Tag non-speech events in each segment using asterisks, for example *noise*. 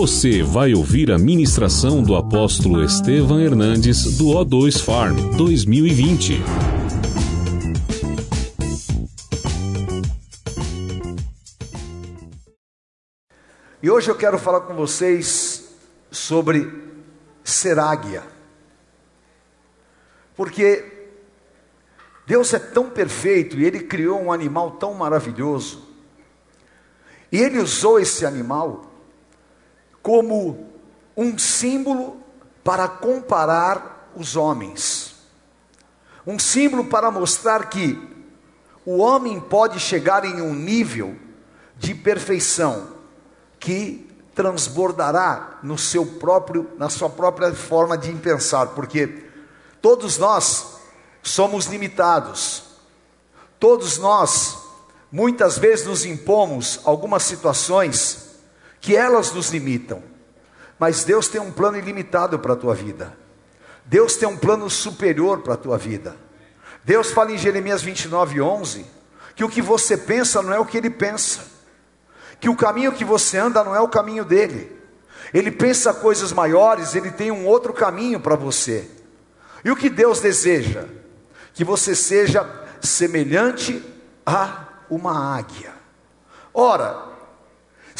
Você vai ouvir a ministração do apóstolo Estevam Hernandes do O2 Farm 2020. E hoje eu quero falar com vocês sobre ser águia. Porque Deus é tão perfeito e Ele criou um animal tão maravilhoso. E Ele usou esse animal como um símbolo para comparar os homens. Um símbolo para mostrar que o homem pode chegar em um nível de perfeição que transbordará no seu próprio, na sua própria forma de pensar, porque todos nós somos limitados. Todos nós muitas vezes nos impomos algumas situações que elas nos limitam. Mas Deus tem um plano ilimitado para a tua vida. Deus tem um plano superior para a tua vida. Deus fala em Jeremias 29, 11, que o que você pensa não é o que ele pensa, que o caminho que você anda não é o caminho dele. Ele pensa coisas maiores, ele tem um outro caminho para você. E o que Deus deseja? Que você seja semelhante a uma águia. Ora,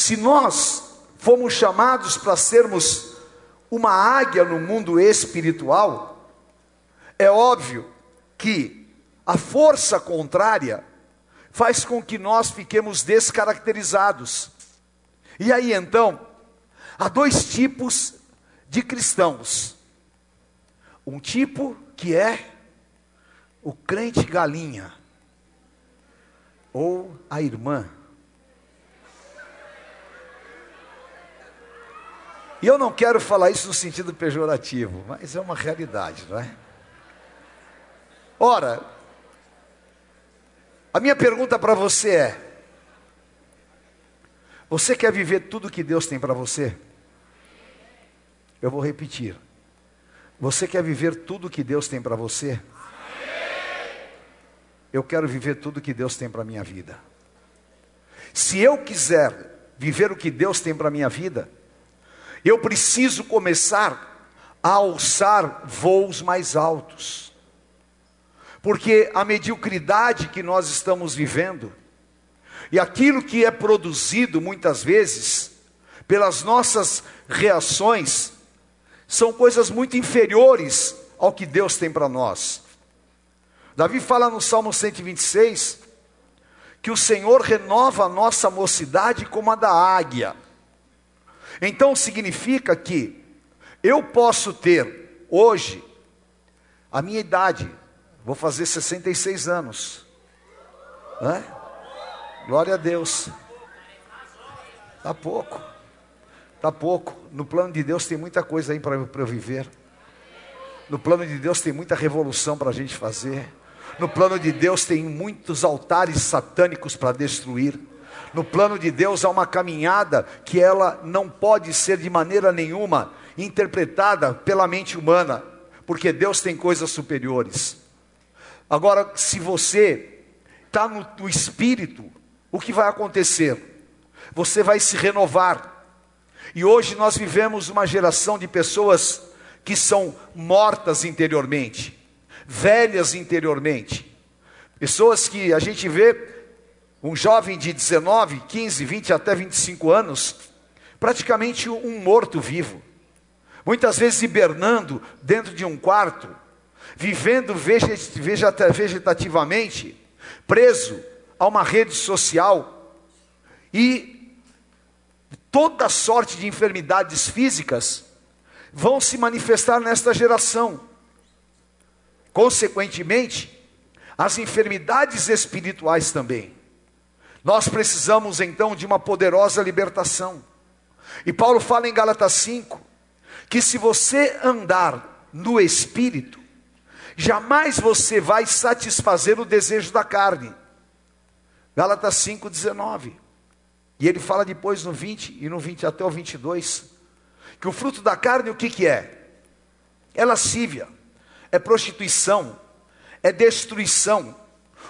se nós fomos chamados para sermos uma águia no mundo espiritual, é óbvio que a força contrária faz com que nós fiquemos descaracterizados. E aí então, há dois tipos de cristãos. Um tipo que é o crente galinha, ou a irmã E eu não quero falar isso no sentido pejorativo, mas é uma realidade, não é? Ora, a minha pergunta para você é: você quer viver tudo que Deus tem para você? Eu vou repetir. Você quer viver tudo que Deus tem para você? Eu quero viver tudo que Deus tem para minha vida. Se eu quiser viver o que Deus tem para minha vida, eu preciso começar a alçar voos mais altos. Porque a mediocridade que nós estamos vivendo, e aquilo que é produzido muitas vezes, pelas nossas reações, são coisas muito inferiores ao que Deus tem para nós. Davi fala no Salmo 126 que o Senhor renova a nossa mocidade como a da águia. Então significa que eu posso ter hoje a minha idade, vou fazer 66 anos. Né? Glória a Deus. Tá pouco. Tá pouco. No plano de Deus tem muita coisa aí para eu viver. No plano de Deus tem muita revolução para a gente fazer. No plano de Deus tem muitos altares satânicos para destruir. No plano de Deus há uma caminhada que ela não pode ser de maneira nenhuma interpretada pela mente humana, porque Deus tem coisas superiores. Agora, se você está no, no espírito, o que vai acontecer? Você vai se renovar. E hoje nós vivemos uma geração de pessoas que são mortas interiormente, velhas interiormente, pessoas que a gente vê um jovem de 19, 15, 20 até 25 anos, praticamente um morto-vivo. Muitas vezes hibernando dentro de um quarto, vivendo vegetativamente, preso a uma rede social e toda sorte de enfermidades físicas vão se manifestar nesta geração. Consequentemente, as enfermidades espirituais também. Nós precisamos então de uma poderosa libertação. E Paulo fala em Gálatas 5 que se você andar no espírito, jamais você vai satisfazer o desejo da carne. Gálatas 5:19. E ele fala depois no 20 e no 20 até o 22 que o fruto da carne o que que é? É lascívia, é prostituição, é destruição.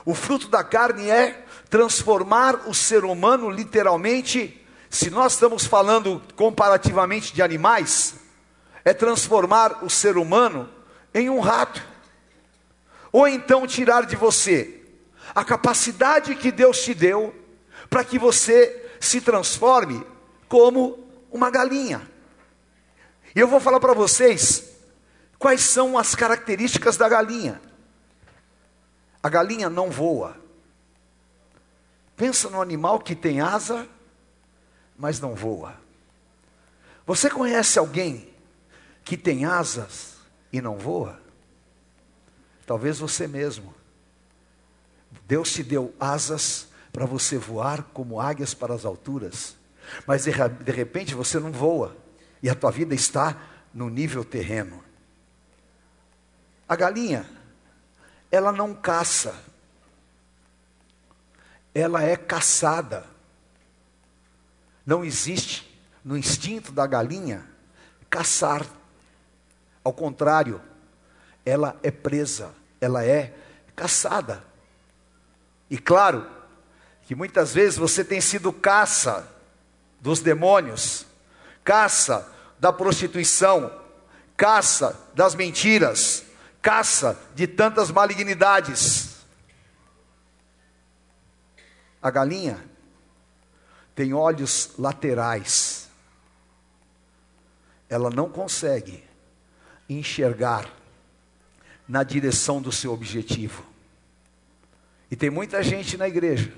O fruto da carne é transformar o ser humano literalmente se nós estamos falando comparativamente de animais, é transformar o ser humano em um rato. Ou então tirar de você a capacidade que Deus te deu para que você se transforme como uma galinha. E eu vou falar para vocês quais são as características da galinha. A galinha não voa. Pensa no animal que tem asa, mas não voa. Você conhece alguém que tem asas e não voa? Talvez você mesmo. Deus te deu asas para você voar como águias para as alturas, mas de, de repente você não voa e a tua vida está no nível terreno. A galinha, ela não caça, ela é caçada. Não existe no instinto da galinha caçar. Ao contrário, ela é presa, ela é caçada. E claro, que muitas vezes você tem sido caça dos demônios, caça da prostituição, caça das mentiras, caça de tantas malignidades. A galinha tem olhos laterais. Ela não consegue enxergar na direção do seu objetivo. E tem muita gente na igreja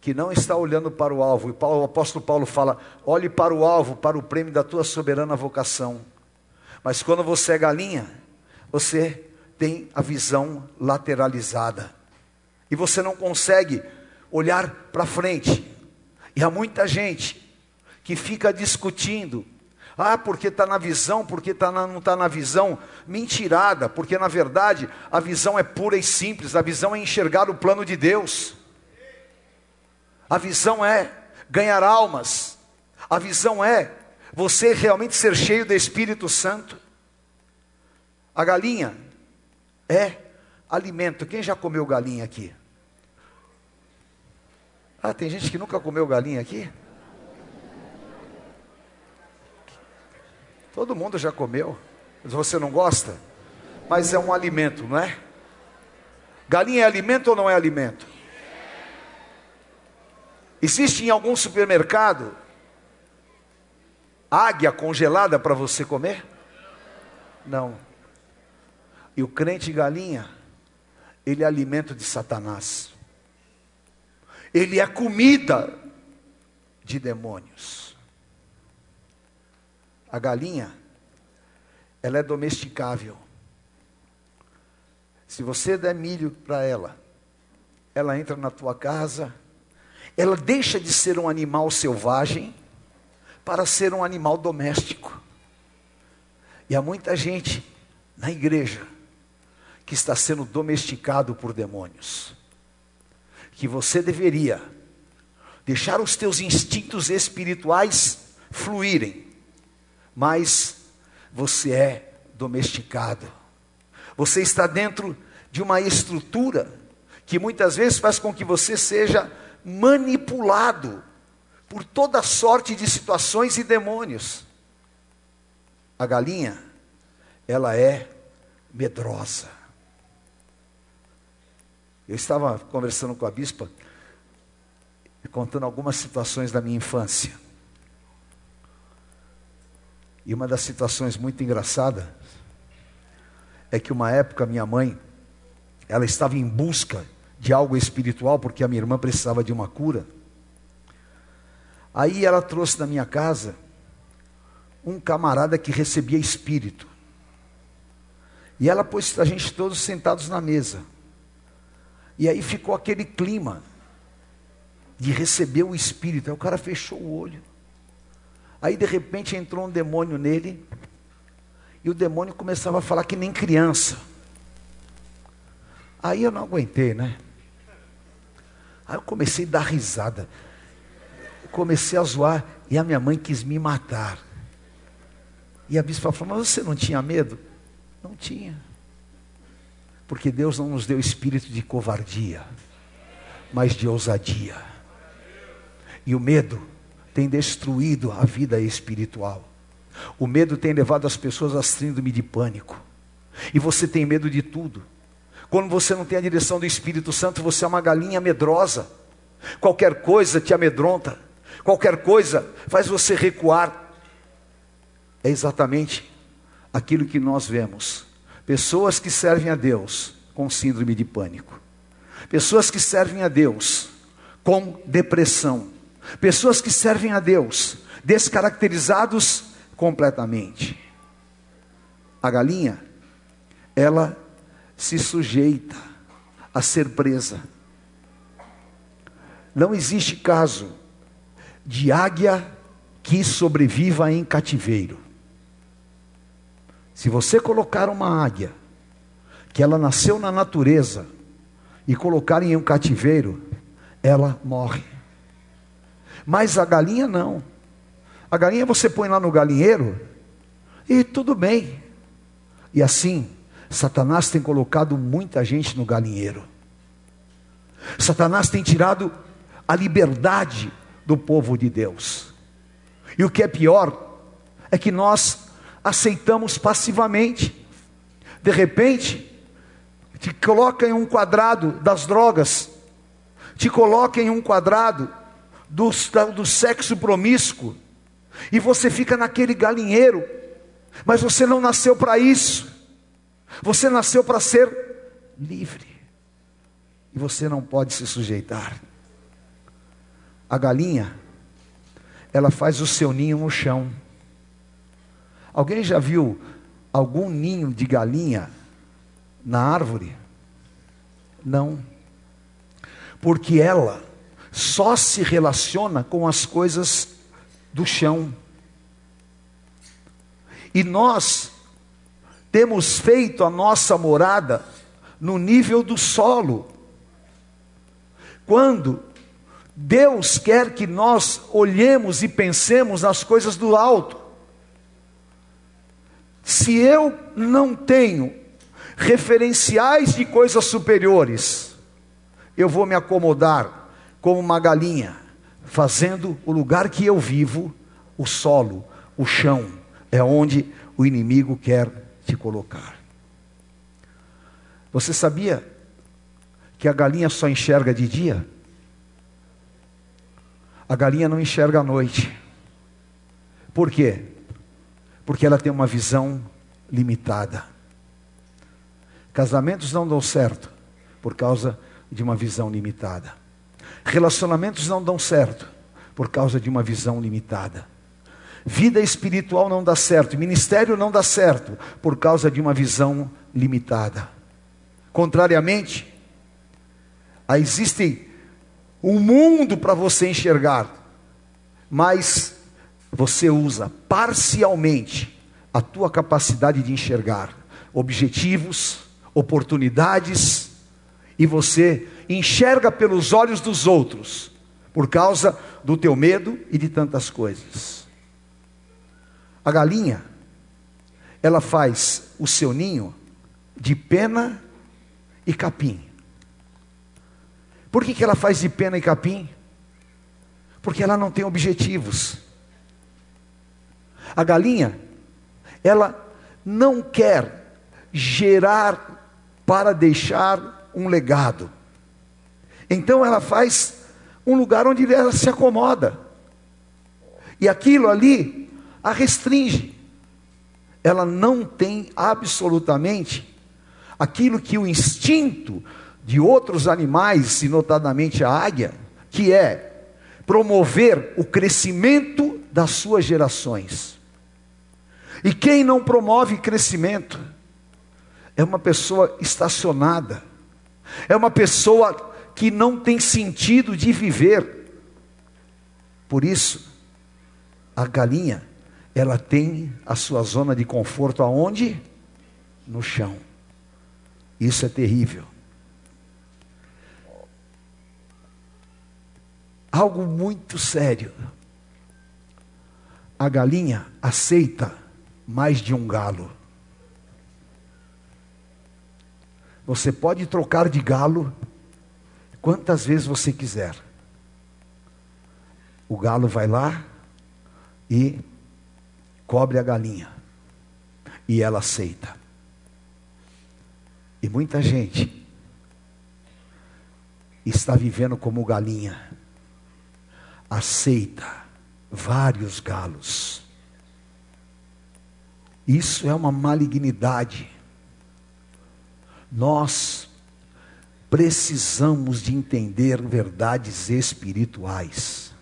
que não está olhando para o alvo. E Paulo, o apóstolo Paulo fala: olhe para o alvo, para o prêmio da tua soberana vocação. Mas quando você é galinha, você tem a visão lateralizada. E você não consegue olhar para frente. E há muita gente que fica discutindo ah, porque está na visão, porque tá na, não está na visão. Mentirada, porque na verdade a visão é pura e simples, a visão é enxergar o plano de Deus. A visão é ganhar almas. A visão é você realmente ser cheio do Espírito Santo. A galinha é alimento. Quem já comeu galinha aqui? Ah, tem gente que nunca comeu galinha aqui? Todo mundo já comeu. Você não gosta? Mas é um alimento, não é? Galinha é alimento ou não é alimento? Existe em algum supermercado águia congelada para você comer? Não. E o crente galinha, ele é alimento de Satanás. Ele é comida de demônios. A galinha, ela é domesticável. Se você der milho para ela, ela entra na tua casa, ela deixa de ser um animal selvagem para ser um animal doméstico. E há muita gente na igreja que está sendo domesticado por demônios. Que você deveria deixar os teus instintos espirituais fluírem mas você é domesticado. Você está dentro de uma estrutura que muitas vezes faz com que você seja manipulado por toda sorte de situações e demônios. A galinha, ela é medrosa. Eu estava conversando com a bispa, contando algumas situações da minha infância. E uma das situações muito engraçadas é que uma época minha mãe, ela estava em busca de algo espiritual porque a minha irmã precisava de uma cura. Aí ela trouxe na minha casa um camarada que recebia espírito. E ela pôs a gente todos sentados na mesa. E aí ficou aquele clima de receber o espírito. Aí o cara fechou o olho. Aí de repente entrou um demônio nele, e o demônio começava a falar que nem criança. Aí eu não aguentei, né? Aí eu comecei a dar risada. Comecei a zoar e a minha mãe quis me matar. E a bispa falou: Mas você não tinha medo? Não tinha. Porque Deus não nos deu espírito de covardia, mas de ousadia. E o medo tem destruído a vida espiritual. O medo tem levado as pessoas a síndrome de pânico. E você tem medo de tudo. Quando você não tem a direção do Espírito Santo, você é uma galinha medrosa. Qualquer coisa te amedronta. Qualquer coisa faz você recuar. É exatamente aquilo que nós vemos. Pessoas que servem a Deus com síndrome de pânico. Pessoas que servem a Deus com depressão. Pessoas que servem a Deus descaracterizados completamente. A galinha, ela se sujeita a ser presa. Não existe caso de águia que sobreviva em cativeiro. Se você colocar uma águia que ela nasceu na natureza e colocar em um cativeiro, ela morre. Mas a galinha não. A galinha você põe lá no galinheiro e tudo bem. E assim, Satanás tem colocado muita gente no galinheiro. Satanás tem tirado a liberdade do povo de Deus. E o que é pior é que nós aceitamos passivamente. De repente, te coloca em um quadrado das drogas, te coloca em um quadrado do, do sexo promíscuo, e você fica naquele galinheiro, mas você não nasceu para isso, você nasceu para ser livre, e você não pode se sujeitar. A galinha, ela faz o seu ninho no chão. Alguém já viu algum ninho de galinha na árvore? Não. Porque ela só se relaciona com as coisas do chão. E nós temos feito a nossa morada no nível do solo. Quando Deus quer que nós olhemos e pensemos nas coisas do alto. Se eu não tenho referenciais de coisas superiores, eu vou me acomodar como uma galinha, fazendo o lugar que eu vivo, o solo, o chão, é onde o inimigo quer te colocar. Você sabia que a galinha só enxerga de dia? A galinha não enxerga à noite. Por quê? Porque ela tem uma visão limitada. Casamentos não dão certo por causa de uma visão limitada. Relacionamentos não dão certo por causa de uma visão limitada. Vida espiritual não dá certo, ministério não dá certo por causa de uma visão limitada. Contrariamente, existe um mundo para você enxergar, mas você usa parcialmente a tua capacidade de enxergar objetivos, oportunidades, e você enxerga pelos olhos dos outros, por causa do teu medo e de tantas coisas. A galinha, ela faz o seu ninho de pena e capim. Por que, que ela faz de pena e capim? Porque ela não tem objetivos. A galinha, ela não quer gerar para deixar um legado. Então ela faz um lugar onde ela se acomoda. E aquilo ali a restringe. Ela não tem absolutamente aquilo que o instinto de outros animais, e notadamente a águia, que é promover o crescimento das suas gerações. E quem não promove crescimento é uma pessoa estacionada, é uma pessoa que não tem sentido de viver. Por isso, a galinha, ela tem a sua zona de conforto aonde? No chão. Isso é terrível. Algo muito sério. A galinha aceita mais de um galo. Você pode trocar de galo quantas vezes você quiser. o galo vai lá e cobre a galinha. E ela aceita. E muita gente está vivendo como galinha, aceita vários galos. Isso é uma malignidade. Nós precisamos de entender verdades espirituais.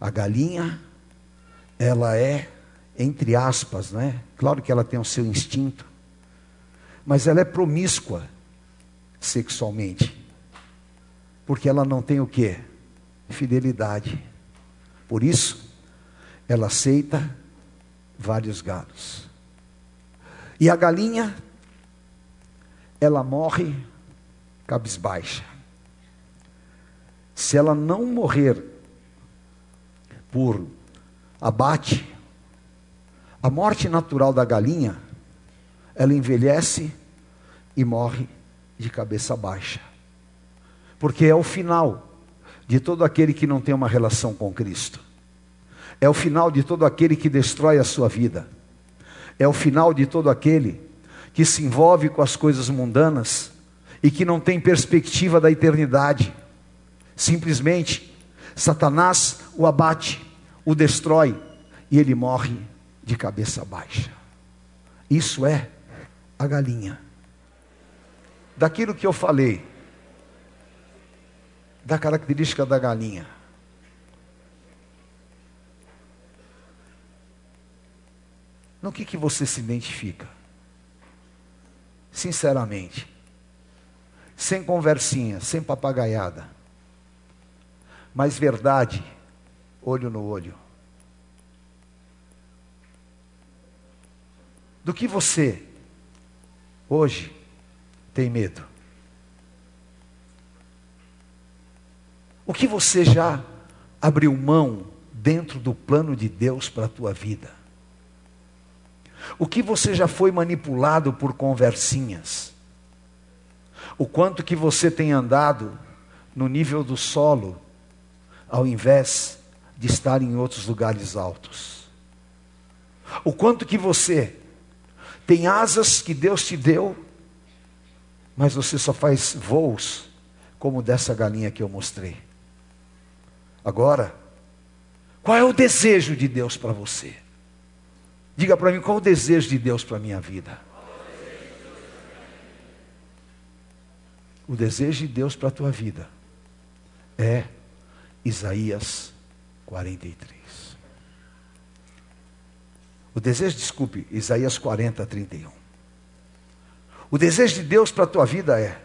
A galinha, ela é, entre aspas, né? Claro que ela tem o seu instinto, mas ela é promíscua sexualmente. Porque ela não tem o que? Fidelidade. Por isso, ela aceita vários galos. E a galinha, ela morre cabisbaixa. Se ela não morrer por abate, a morte natural da galinha, ela envelhece e morre de cabeça baixa. Porque é o final de todo aquele que não tem uma relação com Cristo. É o final de todo aquele que destrói a sua vida. É o final de todo aquele que se envolve com as coisas mundanas e que não tem perspectiva da eternidade. Simplesmente, Satanás o abate, o destrói e ele morre de cabeça baixa. Isso é a galinha. Daquilo que eu falei, da característica da galinha. No que, que você se identifica? Sinceramente. Sem conversinha, sem papagaiada. Mas verdade, olho no olho. Do que você, hoje, tem medo? O que você já abriu mão dentro do plano de Deus para a tua vida? O que você já foi manipulado por conversinhas? O quanto que você tem andado no nível do solo, ao invés de estar em outros lugares altos? O quanto que você tem asas que Deus te deu, mas você só faz voos como dessa galinha que eu mostrei. Agora, qual é o desejo de Deus para você? Diga para mim qual o desejo de Deus para a minha vida. O desejo de Deus para a tua vida é Isaías 43. O desejo, desculpe, Isaías 40, 31. O desejo de Deus para a tua vida é: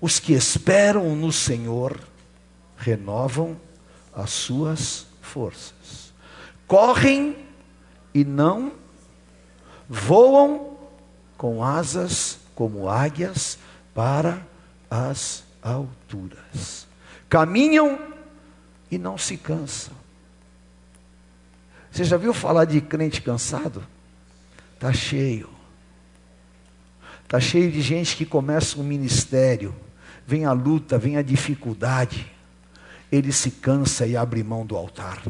os que esperam no Senhor renovam as suas forças, correm e não voam com asas como águias para as alturas, caminham e não se cansam. Você já viu falar de crente cansado? Está cheio. Está cheio de gente que começa um ministério, vem a luta, vem a dificuldade, ele se cansa e abre mão do altar.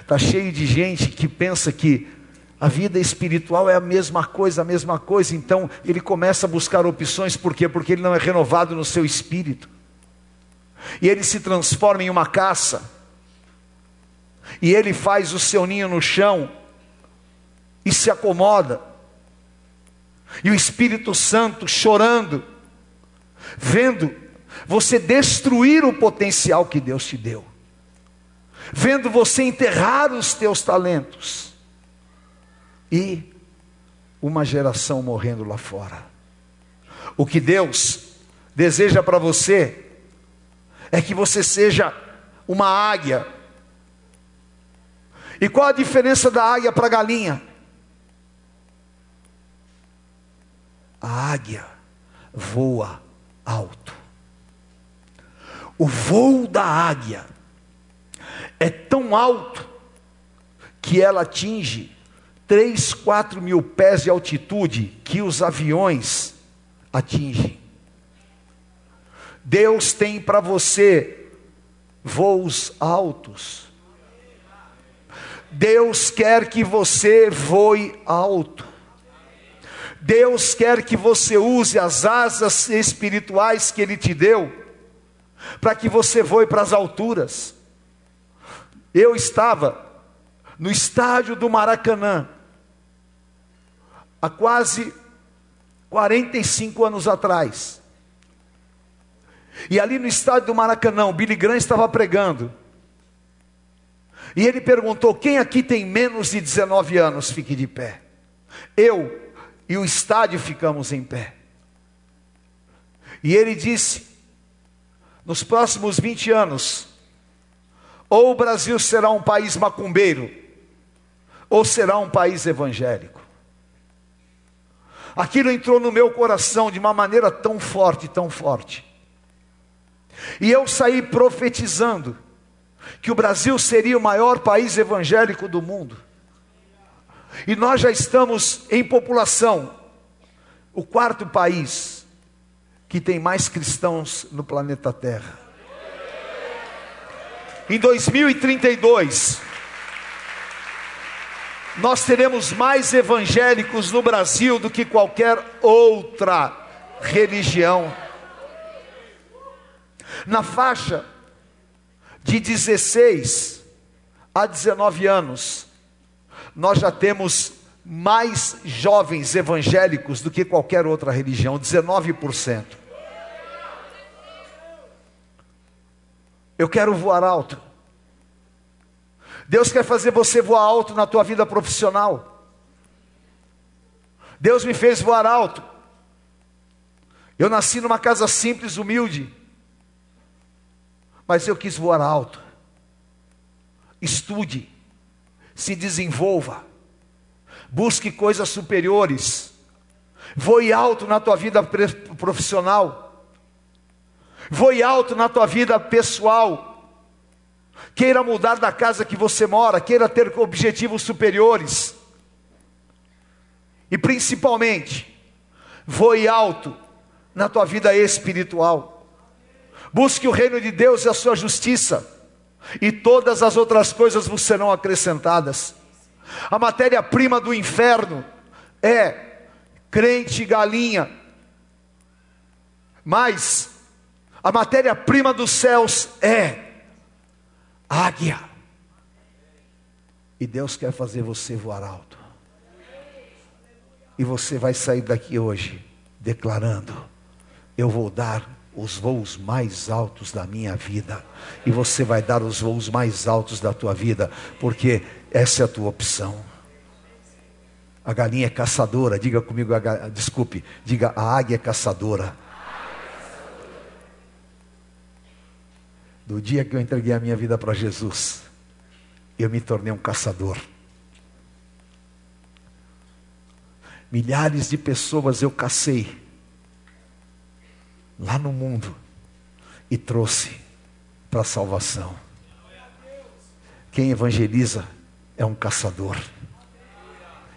Está cheio de gente que pensa que a vida espiritual é a mesma coisa, a mesma coisa, então ele começa a buscar opções, por quê? Porque ele não é renovado no seu espírito. E ele se transforma em uma caça. E ele faz o seu ninho no chão e se acomoda. E o Espírito Santo chorando, vendo você destruir o potencial que Deus te deu vendo você enterrar os teus talentos e uma geração morrendo lá fora. O que Deus deseja para você é que você seja uma águia. E qual a diferença da águia para a galinha? A águia voa alto. O voo da águia é tão alto que ela atinge 3, 4 mil pés de altitude que os aviões atingem. Deus tem para você voos altos. Deus quer que você voe alto. Deus quer que você use as asas espirituais que Ele te deu, para que você voe para as alturas. Eu estava no estádio do Maracanã, há quase 45 anos atrás. E ali no estádio do Maracanã, o Billy Graham estava pregando. E ele perguntou: quem aqui tem menos de 19 anos? Fique de pé. Eu e o estádio ficamos em pé. E ele disse: nos próximos 20 anos, ou o Brasil será um país macumbeiro, ou será um país evangélico. Aquilo entrou no meu coração de uma maneira tão forte, tão forte. E eu saí profetizando que o Brasil seria o maior país evangélico do mundo. E nós já estamos em população, o quarto país que tem mais cristãos no planeta Terra. Em 2032, nós teremos mais evangélicos no Brasil do que qualquer outra religião. Na faixa de 16 a 19 anos, nós já temos mais jovens evangélicos do que qualquer outra religião 19%. Eu quero voar alto. Deus quer fazer você voar alto na tua vida profissional. Deus me fez voar alto. Eu nasci numa casa simples, humilde mas eu quis voar alto. Estude, se desenvolva, busque coisas superiores, voe alto na tua vida profissional, voe alto na tua vida pessoal, queira mudar da casa que você mora, queira ter objetivos superiores, e principalmente, voe alto na tua vida espiritual. Busque o reino de Deus e a sua justiça, e todas as outras coisas vos serão acrescentadas. A matéria-prima do inferno é crente galinha, mas a matéria-prima dos céus é águia. E Deus quer fazer você voar alto. E você vai sair daqui hoje declarando: Eu vou dar os voos mais altos da minha vida. E você vai dar os voos mais altos da tua vida, porque essa é a tua opção. A galinha é caçadora, diga comigo, desculpe, diga a águia é caçadora. Do dia que eu entreguei a minha vida para Jesus, eu me tornei um caçador. Milhares de pessoas eu cacei lá no mundo e trouxe para a salvação. Quem evangeliza é um caçador.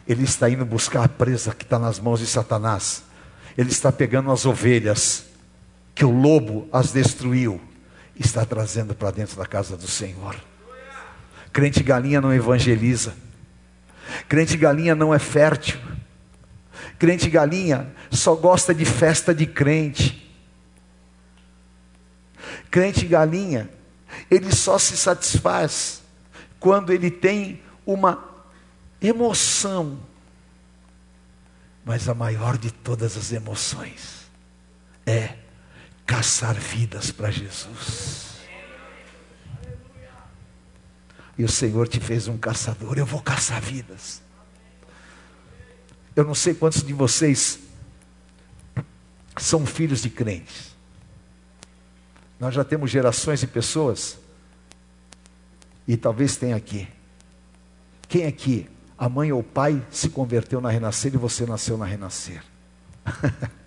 Ele está indo buscar a presa que está nas mãos de Satanás. Ele está pegando as ovelhas que o lobo as destruiu, está trazendo para dentro da casa do Senhor. Crente galinha não evangeliza. Crente galinha não é fértil. Crente galinha só gosta de festa de crente crente galinha, ele só se satisfaz quando ele tem uma emoção. Mas a maior de todas as emoções é caçar vidas para Jesus. E o Senhor te fez um caçador, eu vou caçar vidas. Eu não sei quantos de vocês são filhos de crentes. Nós já temos gerações de pessoas, e talvez tenha aqui. Quem aqui, a mãe ou o pai, se converteu na renascer e você nasceu na renascer? *laughs*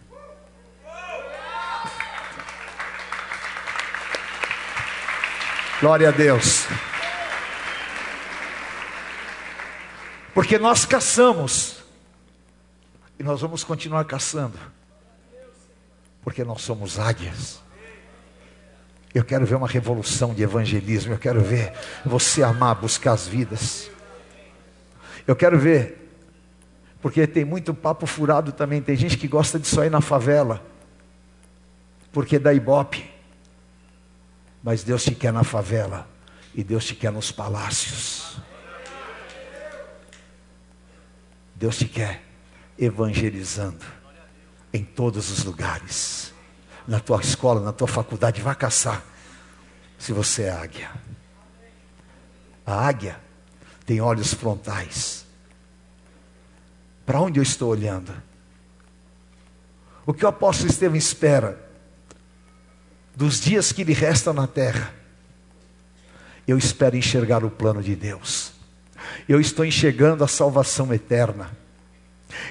Glória a Deus. Porque nós caçamos. E nós vamos continuar caçando. Porque nós somos águias. Eu quero ver uma revolução de evangelismo. Eu quero ver você amar, buscar as vidas. Eu quero ver, porque tem muito papo furado também. Tem gente que gosta de só ir na favela, porque dá ibope. Mas Deus te quer na favela e Deus te quer nos palácios. Deus te quer evangelizando em todos os lugares. Na tua escola, na tua faculdade, vá caçar. Se você é águia. A águia tem olhos frontais. Para onde eu estou olhando? O que o apóstolo Estevão espera dos dias que lhe restam na terra? Eu espero enxergar o plano de Deus. Eu estou enxergando a salvação eterna.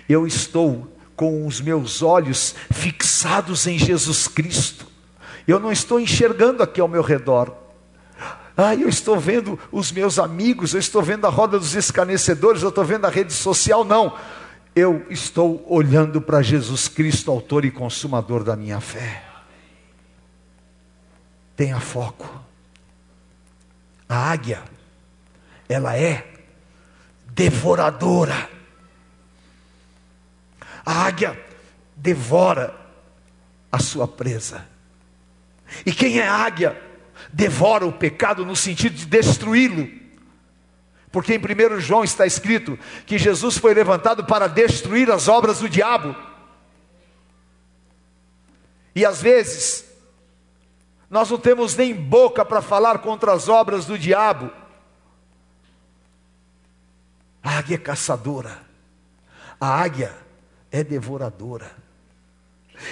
Eu estou com os meus olhos fixados em Jesus Cristo. Eu não estou enxergando aqui ao meu redor. Ah, eu estou vendo os meus amigos, eu estou vendo a roda dos escarnecedores, eu estou vendo a rede social. Não, eu estou olhando para Jesus Cristo, autor e consumador da minha fé. Tenha foco. A águia, ela é devoradora. A águia devora a sua presa. E quem é águia devora o pecado no sentido de destruí-lo. Porque em 1 João está escrito que Jesus foi levantado para destruir as obras do diabo. E às vezes, nós não temos nem boca para falar contra as obras do diabo. A águia é caçadora, a águia é devoradora.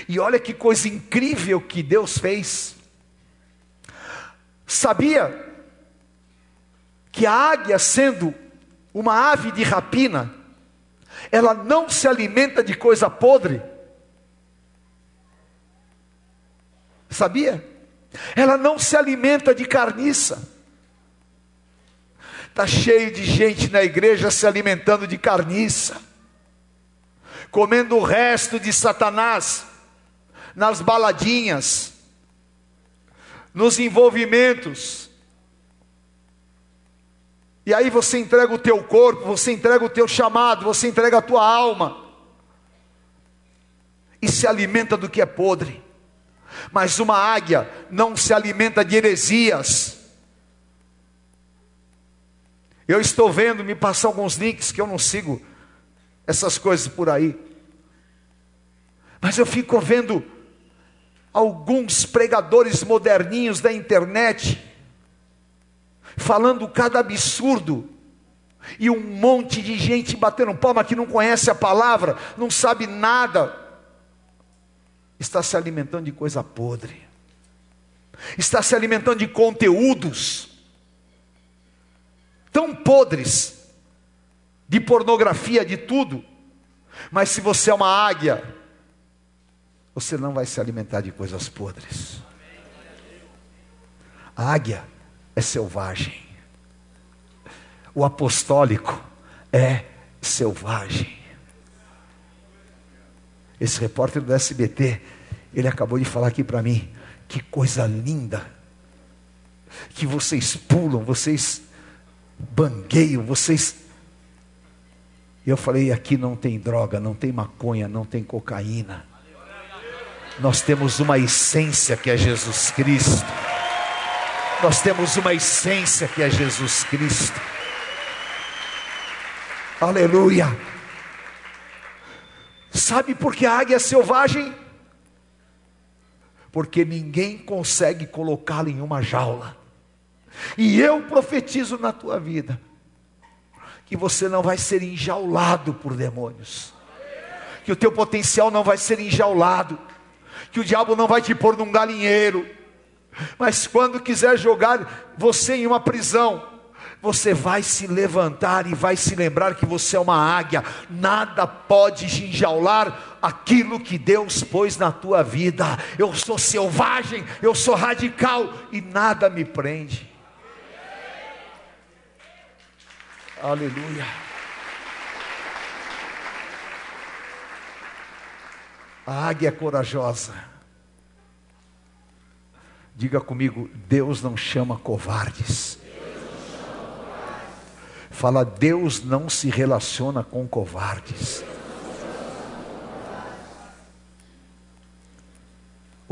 E olha que coisa incrível que Deus fez. Sabia que a águia, sendo uma ave de rapina, ela não se alimenta de coisa podre? Sabia? Ela não se alimenta de carniça. Está cheio de gente na igreja se alimentando de carniça, comendo o resto de Satanás nas baladinhas, nos envolvimentos. E aí você entrega o teu corpo, você entrega o teu chamado, você entrega a tua alma. E se alimenta do que é podre. Mas uma águia não se alimenta de heresias. Eu estou vendo, me passar alguns links que eu não sigo essas coisas por aí. Mas eu fico vendo alguns pregadores moderninhos da internet falando cada absurdo e um monte de gente batendo palma que não conhece a palavra, não sabe nada, está se alimentando de coisa podre, está se alimentando de conteúdos tão podres, de pornografia, de tudo, mas se você é uma águia, você não vai se alimentar de coisas podres. A águia é selvagem. O apostólico é selvagem. Esse repórter do SBT, ele acabou de falar aqui para mim, que coisa linda, que vocês pulam, vocês bangueiam, vocês. E eu falei: aqui não tem droga, não tem maconha, não tem cocaína. Nós temos uma essência que é Jesus Cristo. Nós temos uma essência que é Jesus Cristo. Aleluia. Sabe por que a águia é selvagem? Porque ninguém consegue colocá-la em uma jaula. E eu profetizo na tua vida que você não vai ser enjaulado por demônios. Que o teu potencial não vai ser enjaulado que o diabo não vai te pôr num galinheiro, mas quando quiser jogar você em uma prisão, você vai se levantar e vai se lembrar que você é uma águia, nada pode enjaular aquilo que Deus pôs na tua vida. Eu sou selvagem, eu sou radical e nada me prende. Aleluia. A águia é corajosa. Diga comigo, Deus não chama covardes. Fala, Deus não se relaciona com covardes.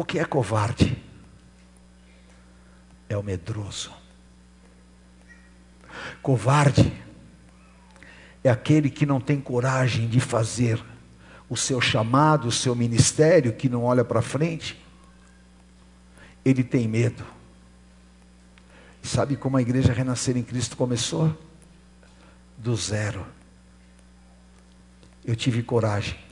O que é covarde? É o medroso. Covarde é aquele que não tem coragem de fazer o seu chamado, o seu ministério, que não olha para frente. Ele tem medo. Sabe como a igreja renascer em Cristo começou? Do zero. Eu tive coragem.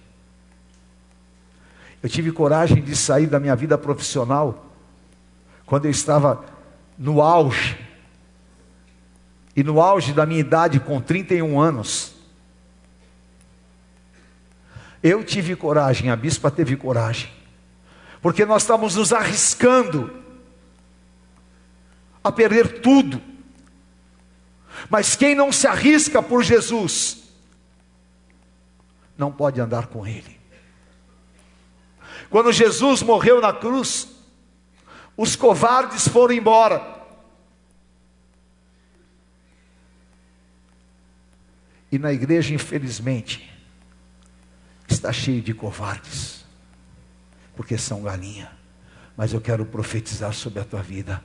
Eu tive coragem de sair da minha vida profissional quando eu estava no auge. E no auge da minha idade, com 31 anos, eu tive coragem, a bispa teve coragem, porque nós estamos nos arriscando a perder tudo. Mas quem não se arrisca por Jesus, não pode andar com Ele. Quando Jesus morreu na cruz, os covardes foram embora. E na igreja, infelizmente, está cheio de covardes, porque são galinha. Mas eu quero profetizar sobre a tua vida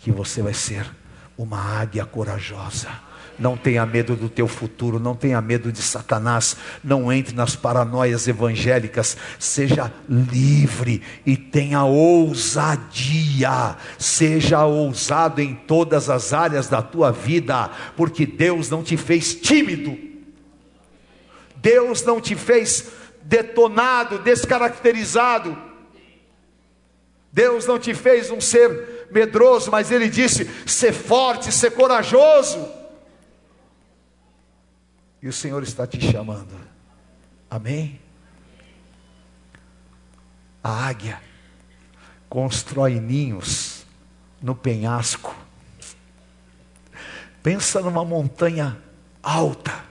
que você vai ser uma águia corajosa não tenha medo do teu futuro, não tenha medo de Satanás, não entre nas paranoias evangélicas, seja livre e tenha ousadia, seja ousado em todas as áreas da tua vida, porque Deus não te fez tímido, Deus não te fez detonado, descaracterizado, Deus não te fez um ser medroso, mas Ele disse: ser forte, ser corajoso. E o Senhor está te chamando. Amém? A águia constrói ninhos no penhasco. Pensa numa montanha alta.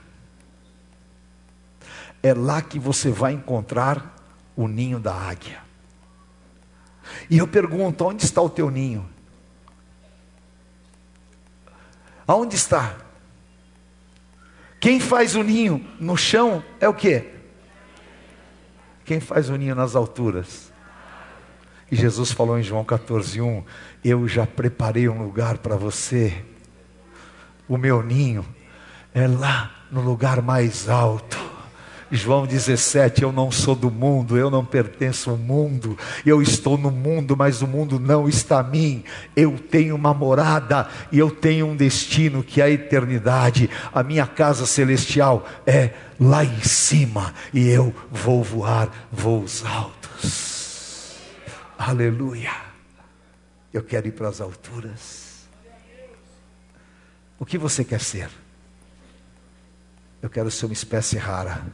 É lá que você vai encontrar o ninho da águia. E eu pergunto: onde está o teu ninho? Aonde está? Quem faz o ninho no chão é o que? Quem faz o ninho nas alturas? E Jesus falou em João 14:1, eu já preparei um lugar para você. O meu ninho é lá no lugar mais alto. João 17: Eu não sou do mundo, eu não pertenço ao mundo, eu estou no mundo, mas o mundo não está a mim. Eu tenho uma morada e eu tenho um destino que é a eternidade. A minha casa celestial é lá em cima e eu vou voar voos altos. Aleluia. Eu quero ir para as alturas. O que você quer ser? Eu quero ser uma espécie rara.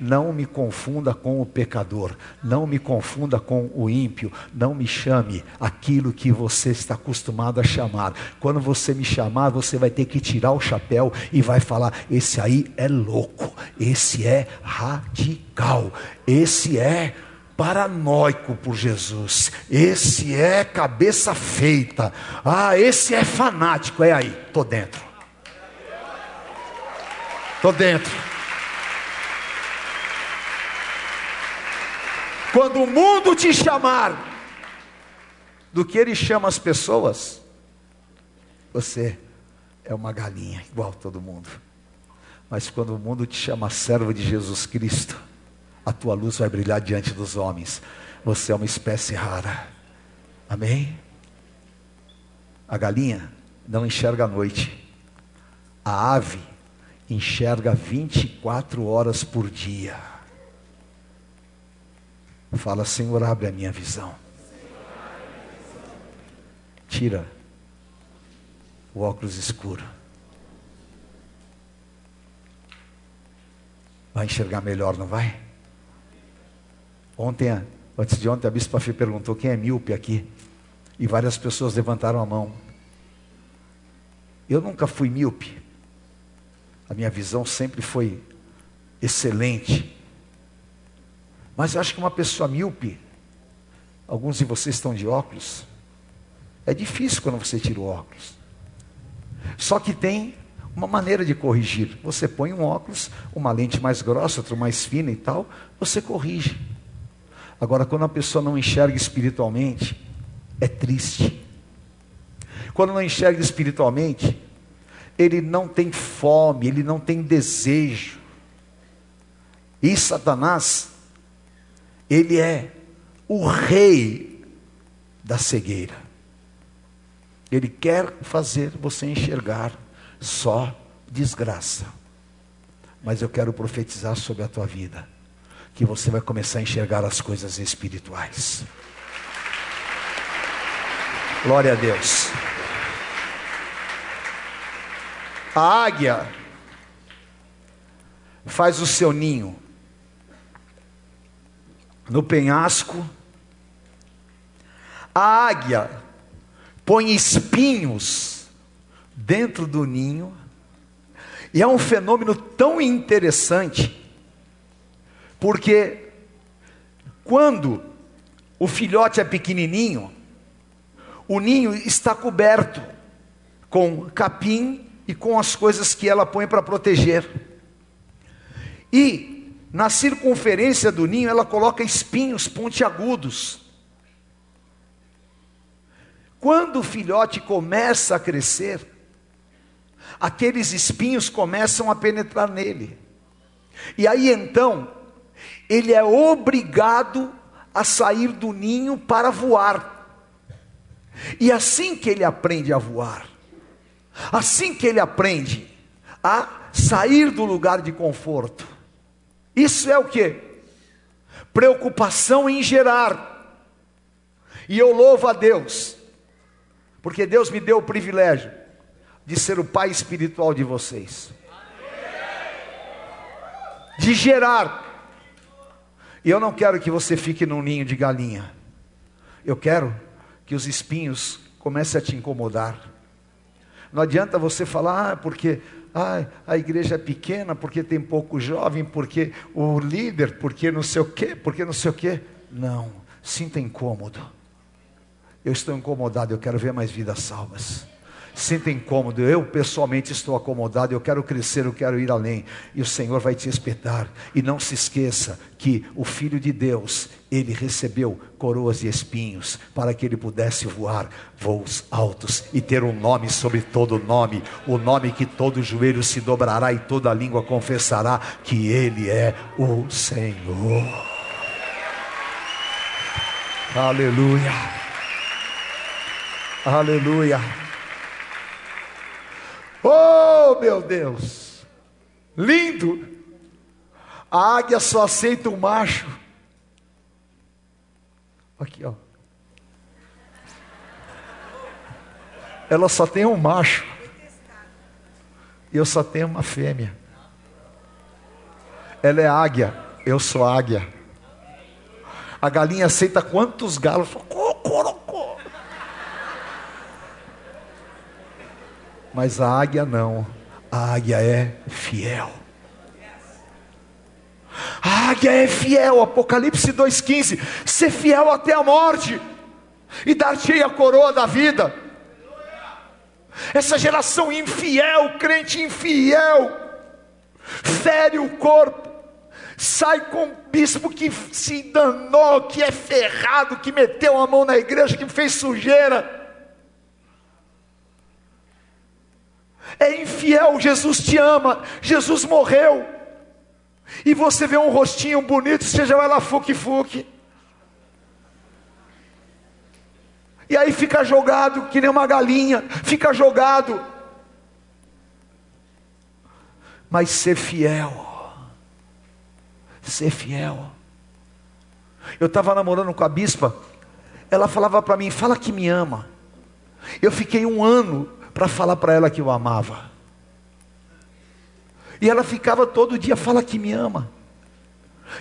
Não me confunda com o pecador, não me confunda com o ímpio, não me chame aquilo que você está acostumado a chamar. Quando você me chamar, você vai ter que tirar o chapéu e vai falar: esse aí é louco, esse é radical, esse é paranoico por Jesus, esse é cabeça feita, ah, esse é fanático, é aí, tô dentro. Tô dentro. Quando o mundo te chamar, do que ele chama as pessoas, você é uma galinha, igual todo mundo. Mas quando o mundo te chama servo de Jesus Cristo, a tua luz vai brilhar diante dos homens. Você é uma espécie rara. Amém? A galinha não enxerga à noite. A ave enxerga 24 horas por dia. Fala, Senhor, abre a minha visão. Tira o óculos escuro. Vai enxergar melhor, não vai? Ontem, antes de ontem, a Bispa Fê perguntou quem é míope aqui. E várias pessoas levantaram a mão. Eu nunca fui míope. A minha visão sempre foi excelente. Mas eu acho que uma pessoa míope, alguns de vocês estão de óculos, É difícil quando você tira o óculos. Só que tem uma maneira de corrigir. Você põe um óculos, uma lente mais grossa, outra mais fina e tal, você corrige. Agora, quando a pessoa não enxerga espiritualmente, é triste. Quando não enxerga espiritualmente, ele não tem fome, ele não tem desejo. E Satanás, ele é o rei da cegueira. Ele quer fazer você enxergar só desgraça. Mas eu quero profetizar sobre a tua vida que você vai começar a enxergar as coisas espirituais. Glória a Deus. A águia faz o seu ninho no penhasco. A águia põe espinhos dentro do ninho. E é um fenômeno tão interessante, porque quando o filhote é pequenininho, o ninho está coberto com capim e com as coisas que ela põe para proteger. E na circunferência do ninho ela coloca espinhos pontiagudos. Quando o filhote começa a crescer, aqueles espinhos começam a penetrar nele. E aí então, ele é obrigado a sair do ninho para voar. E assim que ele aprende a voar, Assim que ele aprende a sair do lugar de conforto. Isso é o que? Preocupação em gerar. E eu louvo a Deus, porque Deus me deu o privilégio de ser o pai espiritual de vocês. De gerar. E eu não quero que você fique num ninho de galinha. Eu quero que os espinhos comecem a te incomodar. Não adianta você falar, ah, porque ah, a igreja é pequena, porque tem pouco jovem, porque o líder, porque não sei o quê, porque não sei o quê. Não, sinta incômodo. Eu estou incomodado, eu quero ver mais vidas salvas sinta incômodo. Eu pessoalmente estou acomodado, eu quero crescer, eu quero ir além. E o Senhor vai te espetar. E não se esqueça que o Filho de Deus, ele recebeu coroas de espinhos para que ele pudesse voar voos altos e ter um nome sobre todo nome, o nome que todo joelho se dobrará e toda língua confessará que ele é o Senhor. Aleluia. Aleluia. Oh, meu Deus! Lindo! A águia só aceita o macho. Aqui, ó. Ela só tem um macho. E eu só tenho uma fêmea. Ela é águia, eu sou águia. A galinha aceita quantos galos? Mas a águia não. A águia é fiel. A águia é fiel, Apocalipse 2,15. Ser fiel até a morte, e dar-te a coroa da vida. Essa geração infiel, crente infiel, fere o corpo, sai com um bispo que se danou, que é ferrado, que meteu a mão na igreja, que fez sujeira é infiel, Jesus te ama, Jesus morreu. E você vê um rostinho bonito, você já vai lá fuque-fuque. E aí fica jogado que nem uma galinha, fica jogado. Mas ser fiel, ser fiel. Eu estava namorando com a bispa, ela falava para mim: fala que me ama. Eu fiquei um ano para falar para ela que eu amava. E ela ficava todo dia, fala que me ama.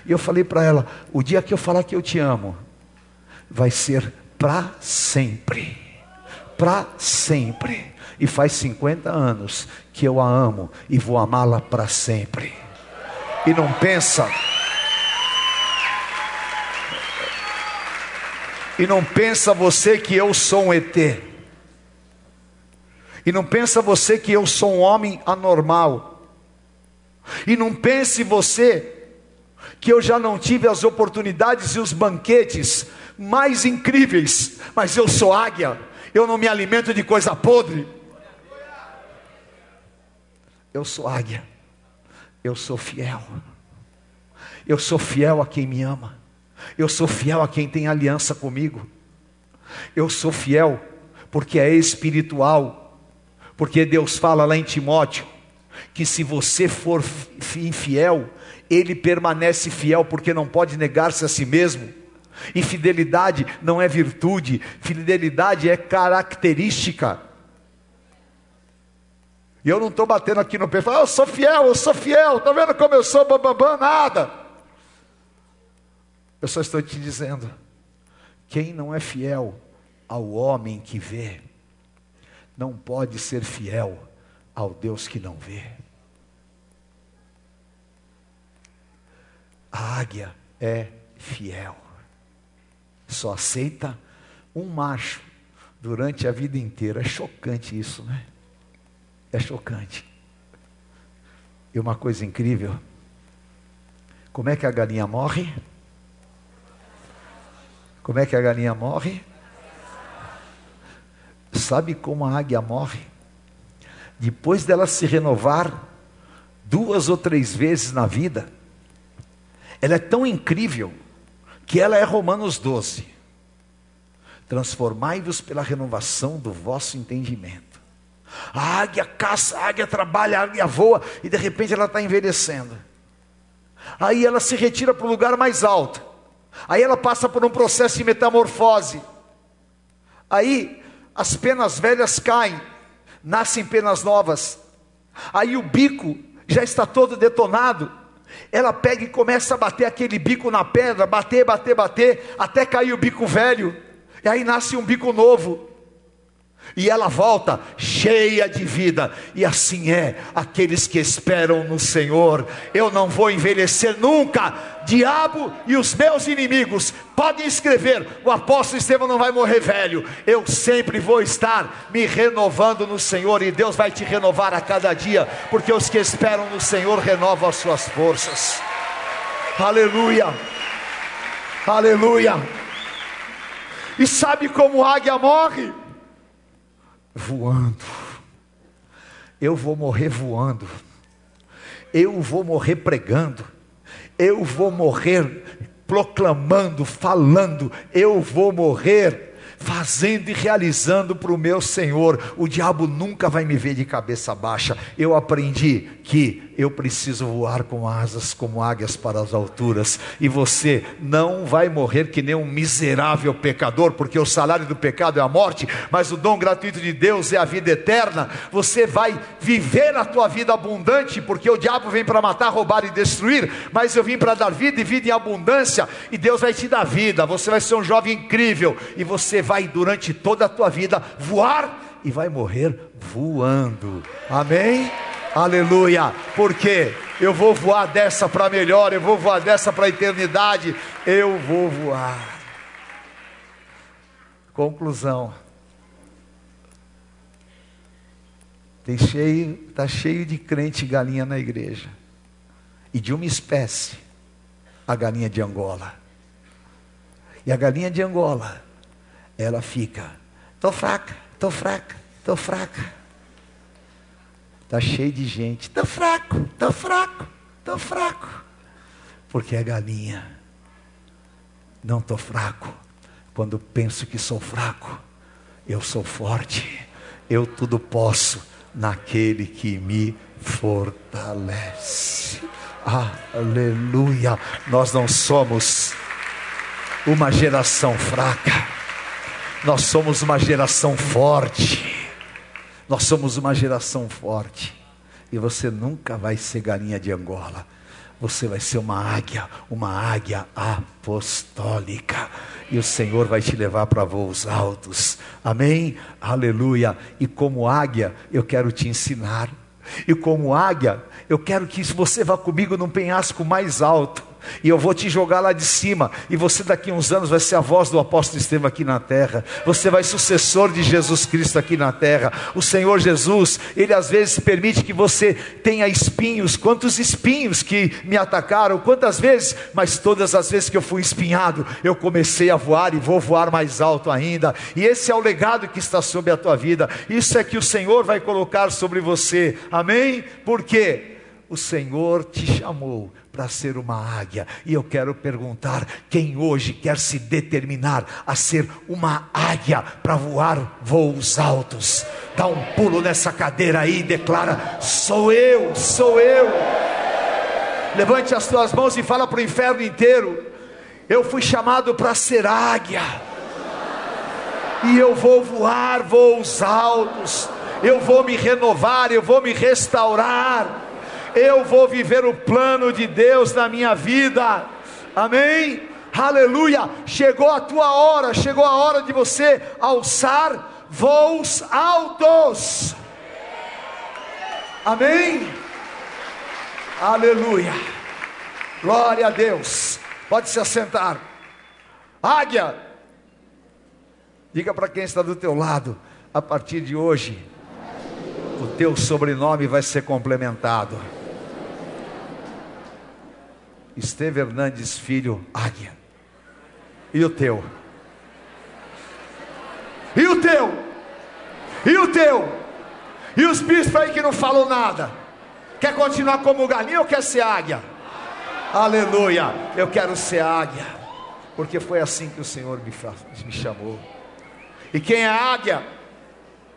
E eu falei para ela: o dia que eu falar que eu te amo, vai ser para sempre. Para sempre. E faz 50 anos que eu a amo e vou amá-la para sempre. E não pensa. E não pensa você que eu sou um ET. E não pensa você que eu sou um homem anormal. E não pense você que eu já não tive as oportunidades e os banquetes mais incríveis, mas eu sou águia, eu não me alimento de coisa podre. Eu sou águia, eu sou fiel, eu sou fiel a quem me ama, eu sou fiel a quem tem aliança comigo, eu sou fiel porque é espiritual, porque Deus fala lá em Timóteo que se você for infiel, ele permanece fiel porque não pode negar-se a si mesmo. Infidelidade não é virtude, fidelidade é característica. E eu não estou batendo aqui no pé, falando, ah, eu sou fiel, eu sou fiel, está vendo como eu sou bambambam? Nada. Eu só estou te dizendo, quem não é fiel ao homem que vê, não pode ser fiel ao Deus que não vê. A águia é fiel, só aceita um macho durante a vida inteira. É chocante isso, né? É chocante. E uma coisa incrível: como é que a galinha morre? Como é que a galinha morre? Sabe como a águia morre? Depois dela se renovar duas ou três vezes na vida, ela é tão incrível que ela é Romanos 12. Transformai-vos pela renovação do vosso entendimento. A águia caça, a águia trabalha, a águia voa e de repente ela está envelhecendo. Aí ela se retira para o lugar mais alto. Aí ela passa por um processo de metamorfose. Aí as penas velhas caem, nascem penas novas. Aí o bico já está todo detonado. Ela pega e começa a bater aquele bico na pedra, bater, bater, bater, até cair o bico velho. E aí nasce um bico novo. E ela volta cheia de vida, e assim é aqueles que esperam no Senhor. Eu não vou envelhecer nunca, diabo e os meus inimigos podem escrever: o apóstolo Estevão não vai morrer velho. Eu sempre vou estar me renovando no Senhor, e Deus vai te renovar a cada dia, porque os que esperam no Senhor renovam as suas forças. Aleluia, aleluia. E sabe como águia morre? Voando. Eu vou morrer voando. Eu vou morrer pregando. Eu vou morrer proclamando, falando. Eu vou morrer fazendo e realizando para o meu Senhor. O diabo nunca vai me ver de cabeça baixa. Eu aprendi que eu preciso voar com asas como águias para as alturas. E você não vai morrer que nem um miserável pecador, porque o salário do pecado é a morte, mas o dom gratuito de Deus é a vida eterna. Você vai viver a tua vida abundante, porque o diabo vem para matar, roubar e destruir, mas eu vim para dar vida e vida em abundância, e Deus vai te dar vida. Você vai ser um jovem incrível e você vai durante toda a tua vida voar e vai morrer voando. Amém? Aleluia. Porque eu vou voar dessa para melhor, eu vou voar dessa para a eternidade, eu vou voar. Conclusão. Tem cheio, tá cheio de crente galinha na igreja. E de uma espécie, a galinha de Angola. E a galinha de Angola ela fica: estou fraca, estou fraca, estou fraca. Está cheio de gente, estou fraco, estou fraco, estou fraco. Porque é galinha. Não estou fraco. Quando penso que sou fraco, eu sou forte. Eu tudo posso naquele que me fortalece. Aleluia. Nós não somos uma geração fraca. Nós somos uma geração forte. Nós somos uma geração forte. E você nunca vai ser galinha de Angola. Você vai ser uma águia, uma águia apostólica. E o Senhor vai te levar para voos altos. Amém? Aleluia. E como águia, eu quero te ensinar. E como águia, eu quero que você vá comigo num penhasco mais alto e eu vou te jogar lá de cima, e você daqui a uns anos vai ser a voz do apóstolo Estevão aqui na terra, você vai sucessor de Jesus Cristo aqui na terra. O Senhor Jesus, Ele às vezes permite que você tenha espinhos, quantos espinhos que me atacaram, quantas vezes, mas todas as vezes que eu fui espinhado, eu comecei a voar e vou voar mais alto ainda, e esse é o legado que está sobre a tua vida, isso é que o Senhor vai colocar sobre você, amém? Porque o Senhor te chamou para ser uma águia. E eu quero perguntar: quem hoje quer se determinar a ser uma águia para voar voos altos? Dá um pulo nessa cadeira aí e declara: sou eu, sou eu. Levante as tuas mãos e fala para o inferno inteiro: eu fui chamado para ser águia. E eu vou voar voos altos. Eu vou me renovar, eu vou me restaurar eu vou viver o plano de Deus na minha vida, amém? Aleluia! Chegou a tua hora, chegou a hora de você alçar voos altos, amém? Aleluia! Glória a Deus, pode se assentar, águia, diga para quem está do teu lado, a partir de hoje, o teu sobrenome vai ser complementado. Esteve Hernandes Filho Águia. E o teu? E o teu? E o teu? E os bispos aí que não falam nada? Quer continuar como galinha ou quer ser águia? Aleluia! Eu quero ser águia, porque foi assim que o Senhor me, me chamou. E quem é águia?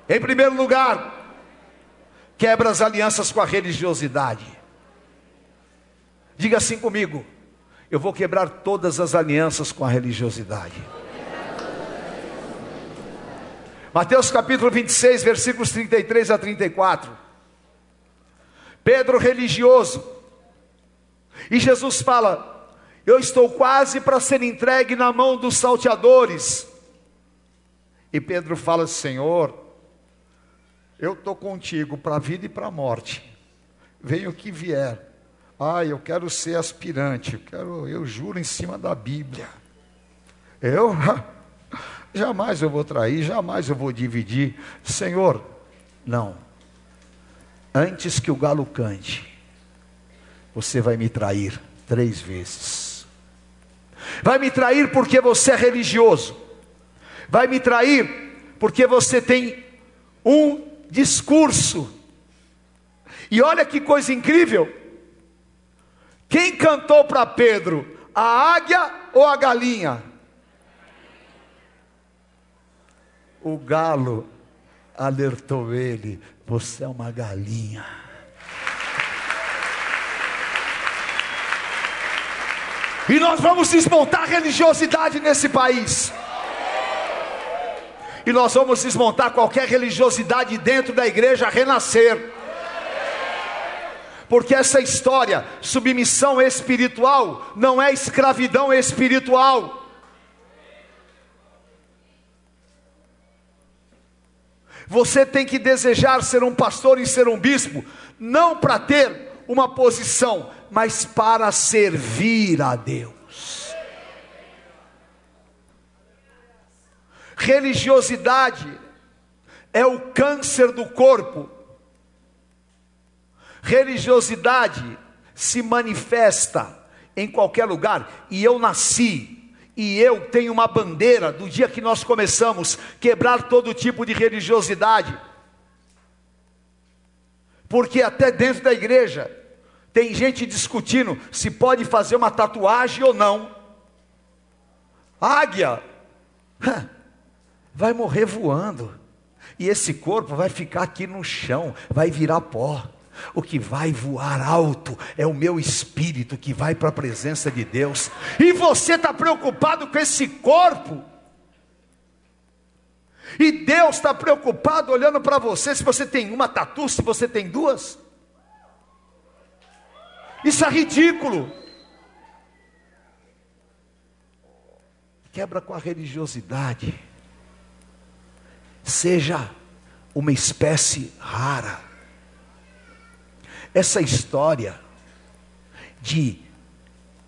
Em primeiro lugar, quebra as alianças com a religiosidade. Diga assim comigo: eu vou quebrar todas as alianças com a religiosidade. Mateus capítulo 26, versículos 33 a 34. Pedro religioso. E Jesus fala: Eu estou quase para ser entregue na mão dos salteadores. E Pedro fala: Senhor, eu estou contigo para a vida e para a morte. Venha o que vier. Ah, eu quero ser aspirante, eu, quero, eu juro em cima da Bíblia. Eu *laughs* jamais eu vou trair, jamais eu vou dividir. Senhor, não. Antes que o galo cante, você vai me trair três vezes. Vai me trair porque você é religioso. Vai me trair porque você tem um discurso. E olha que coisa incrível. Quem cantou para Pedro? A águia ou a galinha? O galo alertou ele: Você é uma galinha. E nós vamos desmontar a religiosidade nesse país. E nós vamos desmontar qualquer religiosidade dentro da igreja renascer porque essa história, submissão espiritual, não é escravidão espiritual. Você tem que desejar ser um pastor e ser um bispo, não para ter uma posição, mas para servir a Deus. Religiosidade é o câncer do corpo Religiosidade se manifesta em qualquer lugar, e eu nasci, e eu tenho uma bandeira do dia que nós começamos quebrar todo tipo de religiosidade. Porque até dentro da igreja tem gente discutindo se pode fazer uma tatuagem ou não. Águia vai morrer voando. E esse corpo vai ficar aqui no chão, vai virar pó. O que vai voar alto é o meu espírito que vai para a presença de Deus. E você está preocupado com esse corpo? E Deus está preocupado olhando para você se você tem uma tatu, se você tem duas? Isso é ridículo. Quebra com a religiosidade. Seja uma espécie rara essa história de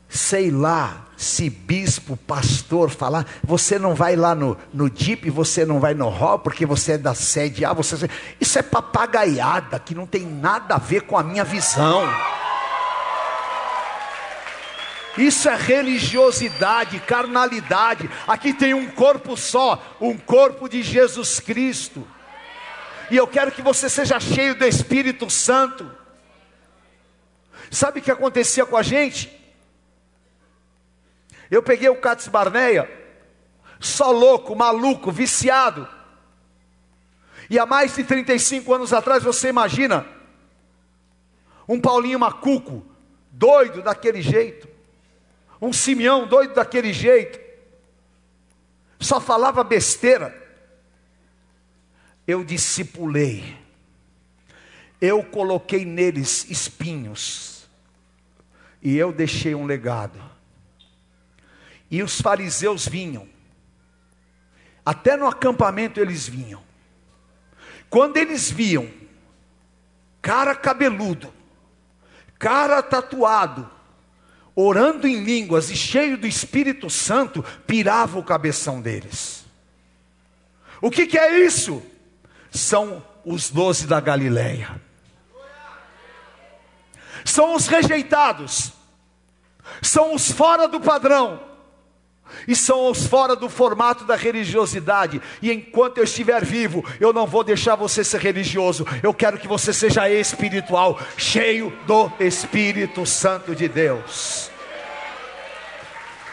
sei lá se bispo, pastor falar, você não vai lá no, no DIP, você não vai no hall, porque você é da sede A, você... isso é papagaiada, que não tem nada a ver com a minha visão. Isso é religiosidade, carnalidade. Aqui tem um corpo só, um corpo de Jesus Cristo. E eu quero que você seja cheio do Espírito Santo. Sabe o que acontecia com a gente? Eu peguei o Cates Barneia, só louco, maluco, viciado. E há mais de 35 anos atrás, você imagina, um Paulinho Macuco, doido daquele jeito, um Simeão doido daquele jeito, só falava besteira. Eu discipulei, eu coloquei neles espinhos, e eu deixei um legado. E os fariseus vinham. Até no acampamento eles vinham. Quando eles viam cara cabeludo, cara tatuado, orando em línguas e cheio do Espírito Santo, pirava o cabeção deles. O que, que é isso? São os doze da Galileia. São os rejeitados. São os fora do padrão e são os fora do formato da religiosidade. E enquanto eu estiver vivo, eu não vou deixar você ser religioso. Eu quero que você seja espiritual, cheio do Espírito Santo de Deus.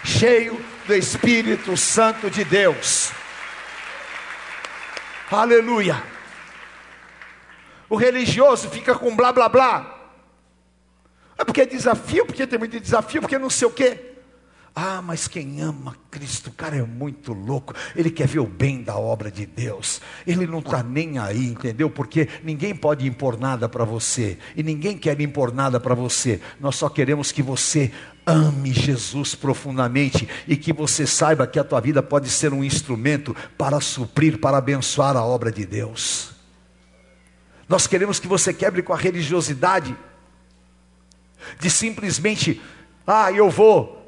Cheio do Espírito Santo de Deus. Aleluia. O religioso fica com blá blá blá. É porque é desafio, porque tem muito desafio, porque não sei o quê. Ah, mas quem ama Cristo, o cara é muito louco. Ele quer ver o bem da obra de Deus. Ele não está nem aí, entendeu? Porque ninguém pode impor nada para você. E ninguém quer impor nada para você. Nós só queremos que você ame Jesus profundamente e que você saiba que a tua vida pode ser um instrumento para suprir, para abençoar a obra de Deus. Nós queremos que você quebre com a religiosidade de simplesmente, ah, eu vou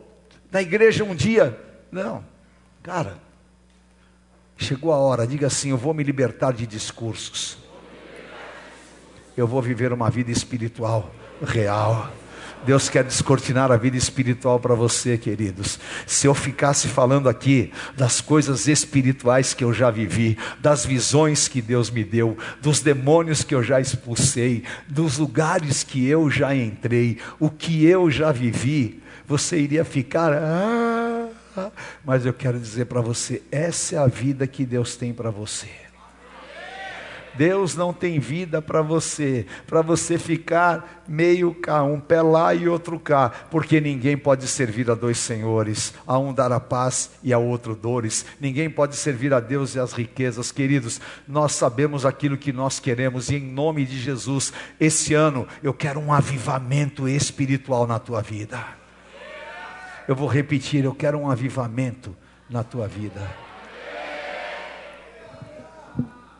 na igreja um dia. Não, cara, chegou a hora, diga assim: eu vou me libertar de discursos. Eu vou viver uma vida espiritual real. Deus quer descortinar a vida espiritual para você, queridos. Se eu ficasse falando aqui das coisas espirituais que eu já vivi, das visões que Deus me deu, dos demônios que eu já expulsei, dos lugares que eu já entrei, o que eu já vivi, você iria ficar. Ah, ah. mas eu quero dizer para você: essa é a vida que Deus tem para você. Deus não tem vida para você, para você ficar meio cá, um pé lá e outro cá, porque ninguém pode servir a dois senhores, a um dar a paz e a outro dores, ninguém pode servir a Deus e as riquezas, queridos. Nós sabemos aquilo que nós queremos e em nome de Jesus, esse ano eu quero um avivamento espiritual na tua vida. Eu vou repetir, eu quero um avivamento na tua vida.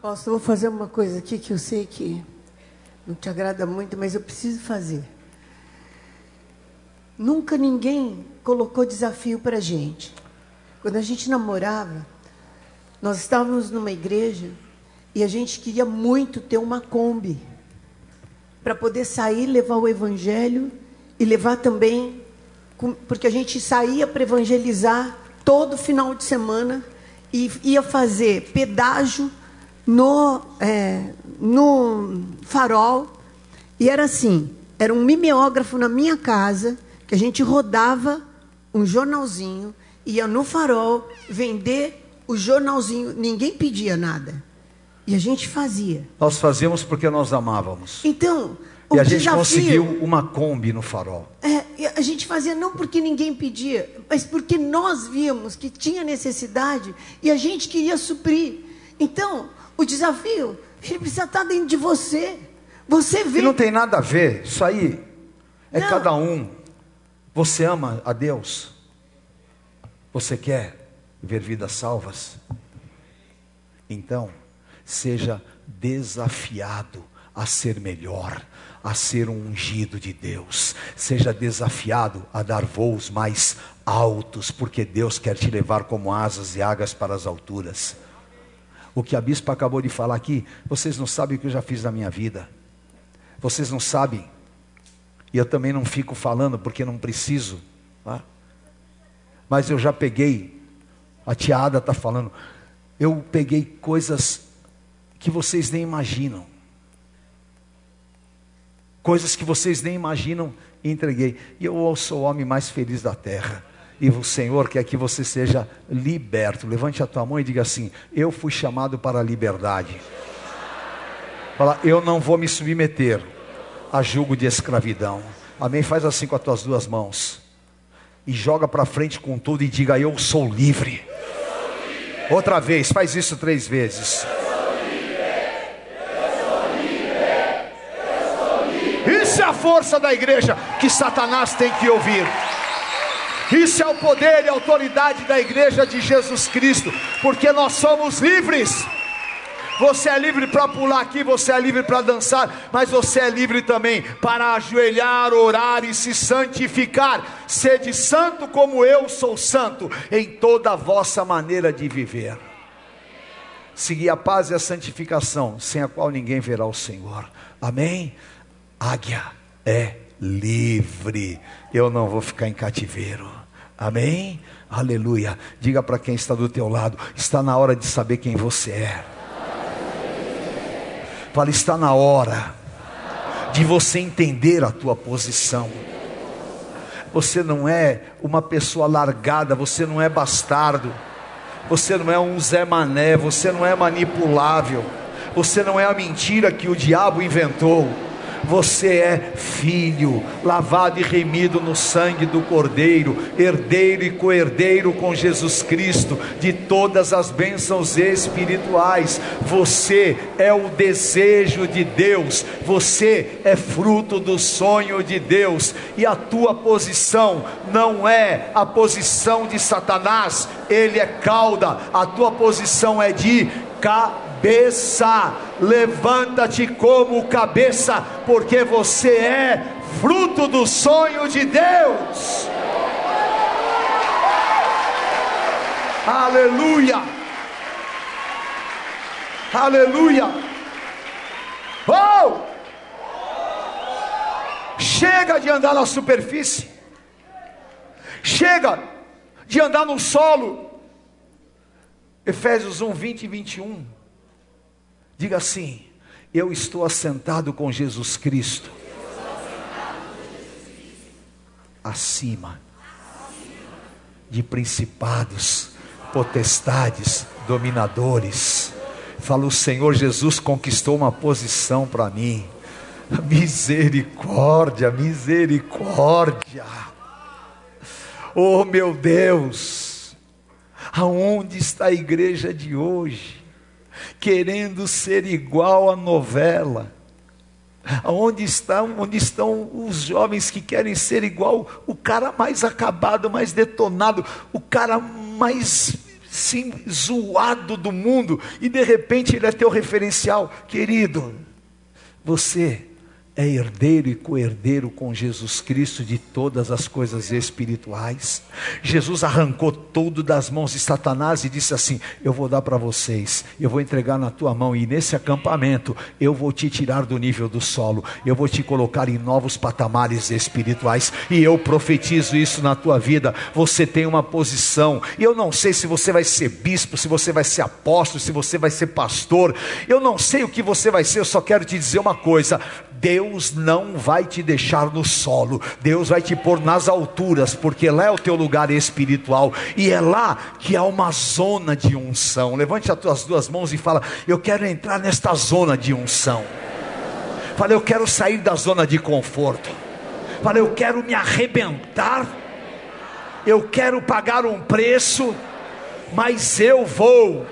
Posso, vou fazer uma coisa aqui que eu sei que não te agrada muito, mas eu preciso fazer. Nunca ninguém colocou desafio para a gente. Quando a gente namorava, nós estávamos numa igreja e a gente queria muito ter uma Kombi para poder sair, levar o evangelho e levar também porque a gente saía para evangelizar todo final de semana e ia fazer pedágio no, é, no farol. E era assim: era um mimeógrafo na minha casa, que a gente rodava um jornalzinho, ia no farol vender o jornalzinho, ninguém pedia nada. E a gente fazia. Nós fazíamos porque nós amávamos. Então, e a gente desafio, conseguiu uma Kombi no farol. É, a gente fazia não porque ninguém pedia, mas porque nós víamos que tinha necessidade e a gente queria suprir. Então, o desafio, ele precisa estar dentro de você. Você vê. E não tem nada a ver, isso aí é não. cada um. Você ama a Deus? Você quer ver vidas salvas? Então, seja desafiado a ser melhor, a ser um ungido de Deus. Seja desafiado a dar voos mais altos, porque Deus quer te levar como asas e águas para as alturas. O que a bispa acabou de falar aqui, vocês não sabem o que eu já fiz na minha vida. Vocês não sabem. E eu também não fico falando porque não preciso. Tá? Mas eu já peguei. A tia Ada está falando. Eu peguei coisas que vocês nem imaginam. Coisas que vocês nem imaginam e entreguei. E eu sou o homem mais feliz da terra. E o Senhor quer que você seja liberto. Levante a tua mão e diga assim: Eu fui chamado para a liberdade. Fala, eu não vou me submeter a julgo de escravidão. Amém? Faz assim com as tuas duas mãos. E joga para frente com tudo e diga: Eu sou livre. Outra vez, faz isso três vezes. Isso é a força da igreja que Satanás tem que ouvir. Isso é o poder e a autoridade da igreja de Jesus Cristo, porque nós somos livres. Você é livre para pular aqui, você é livre para dançar, mas você é livre também para ajoelhar, orar e se santificar. Sede santo como eu sou santo em toda a vossa maneira de viver. Seguir a paz e a santificação, sem a qual ninguém verá o Senhor. Amém? Águia é livre. Eu não vou ficar em cativeiro. Amém? Aleluia. Diga para quem está do teu lado: está na hora de saber quem você é. Fala, está na hora de você entender a tua posição. Você não é uma pessoa largada, você não é bastardo, você não é um Zé Mané, você não é manipulável, você não é a mentira que o diabo inventou. Você é filho, lavado e remido no sangue do Cordeiro, herdeiro e co-herdeiro com Jesus Cristo de todas as bênçãos espirituais. Você é o desejo de Deus, você é fruto do sonho de Deus, e a tua posição não é a posição de Satanás, ele é cauda, a tua posição é de cabeça cabeça, levanta-te como cabeça, porque você é fruto do sonho de Deus. Aleluia, aleluia. Oh! Chega de andar na superfície, chega de andar no solo. Efésios 1, 20 e 21. Diga assim: Eu estou assentado com Jesus Cristo. Acima de principados, potestades, dominadores. Fala, o Senhor Jesus conquistou uma posição para mim. Misericórdia, misericórdia. Oh meu Deus, aonde está a igreja de hoje? Querendo ser igual à novela. Onde estão, onde estão os jovens que querem ser igual o cara mais acabado, mais detonado, o cara mais sim, zoado do mundo, e de repente ele é teu referencial, querido. Você é herdeiro e co-herdeiro com Jesus Cristo de todas as coisas espirituais. Jesus arrancou tudo das mãos de Satanás e disse assim: Eu vou dar para vocês, eu vou entregar na tua mão, e nesse acampamento eu vou te tirar do nível do solo, eu vou te colocar em novos patamares espirituais, e eu profetizo isso na tua vida. Você tem uma posição, e eu não sei se você vai ser bispo, se você vai ser apóstolo, se você vai ser pastor, eu não sei o que você vai ser, eu só quero te dizer uma coisa: Deus não vai te deixar no solo, Deus vai te pôr nas alturas, porque lá é o teu lugar espiritual e é lá que há uma zona de unção. Levante as tuas duas mãos e fala: Eu quero entrar nesta zona de unção. Fala, eu quero sair da zona de conforto. Fala, eu quero me arrebentar. Eu quero pagar um preço, mas eu vou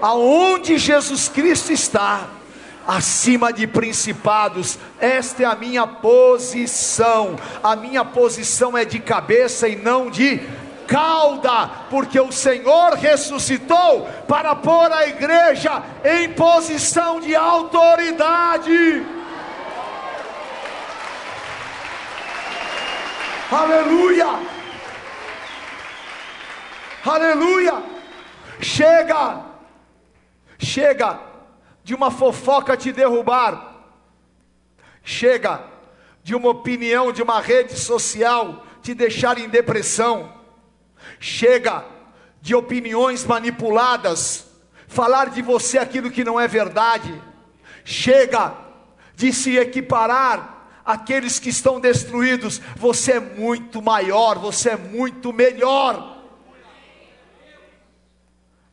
aonde Jesus Cristo está acima de principados. Esta é a minha posição. A minha posição é de cabeça e não de cauda, porque o Senhor ressuscitou para pôr a igreja em posição de autoridade. Aleluia! Aleluia! Chega! Chega de uma fofoca te derrubar. Chega de uma opinião de uma rede social te deixar em depressão. Chega de opiniões manipuladas falar de você aquilo que não é verdade. Chega de se equiparar aqueles que estão destruídos. Você é muito maior, você é muito melhor.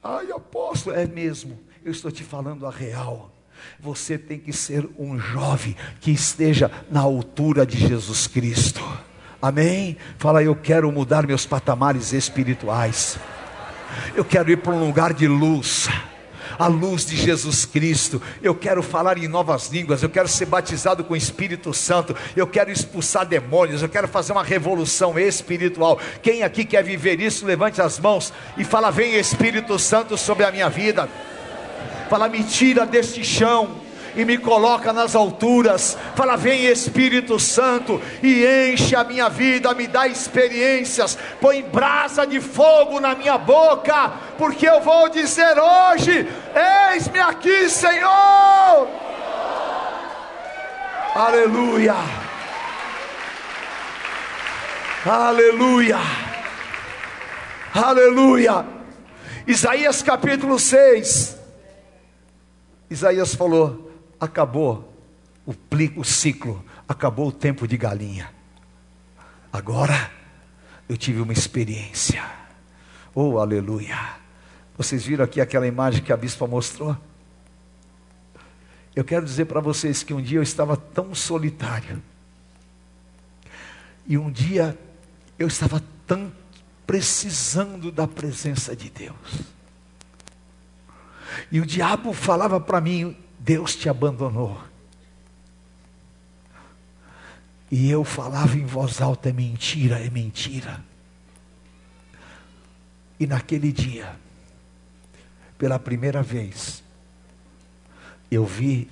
Ai, apóstolo, é mesmo. Eu estou te falando a real. Você tem que ser um jovem que esteja na altura de Jesus Cristo. Amém? Fala, eu quero mudar meus patamares espirituais. Eu quero ir para um lugar de luz a luz de Jesus Cristo. Eu quero falar em novas línguas, eu quero ser batizado com o Espírito Santo, eu quero expulsar demônios, eu quero fazer uma revolução espiritual. Quem aqui quer viver isso, levante as mãos e fala: Vem Espírito Santo sobre a minha vida. Fala, me tira deste chão e me coloca nas alturas. Fala, vem Espírito Santo e enche a minha vida, me dá experiências, põe brasa de fogo na minha boca, porque eu vou dizer hoje: Eis-me aqui, Senhor. Aleluia. Aleluia. Aleluia. Isaías capítulo 6. Isaías falou: acabou o, o ciclo, acabou o tempo de galinha. Agora eu tive uma experiência. Oh, aleluia. Vocês viram aqui aquela imagem que a bispa mostrou? Eu quero dizer para vocês que um dia eu estava tão solitário. E um dia eu estava tão precisando da presença de Deus. E o diabo falava para mim: Deus te abandonou. E eu falava em voz alta: é mentira, é mentira. E naquele dia, pela primeira vez, eu vi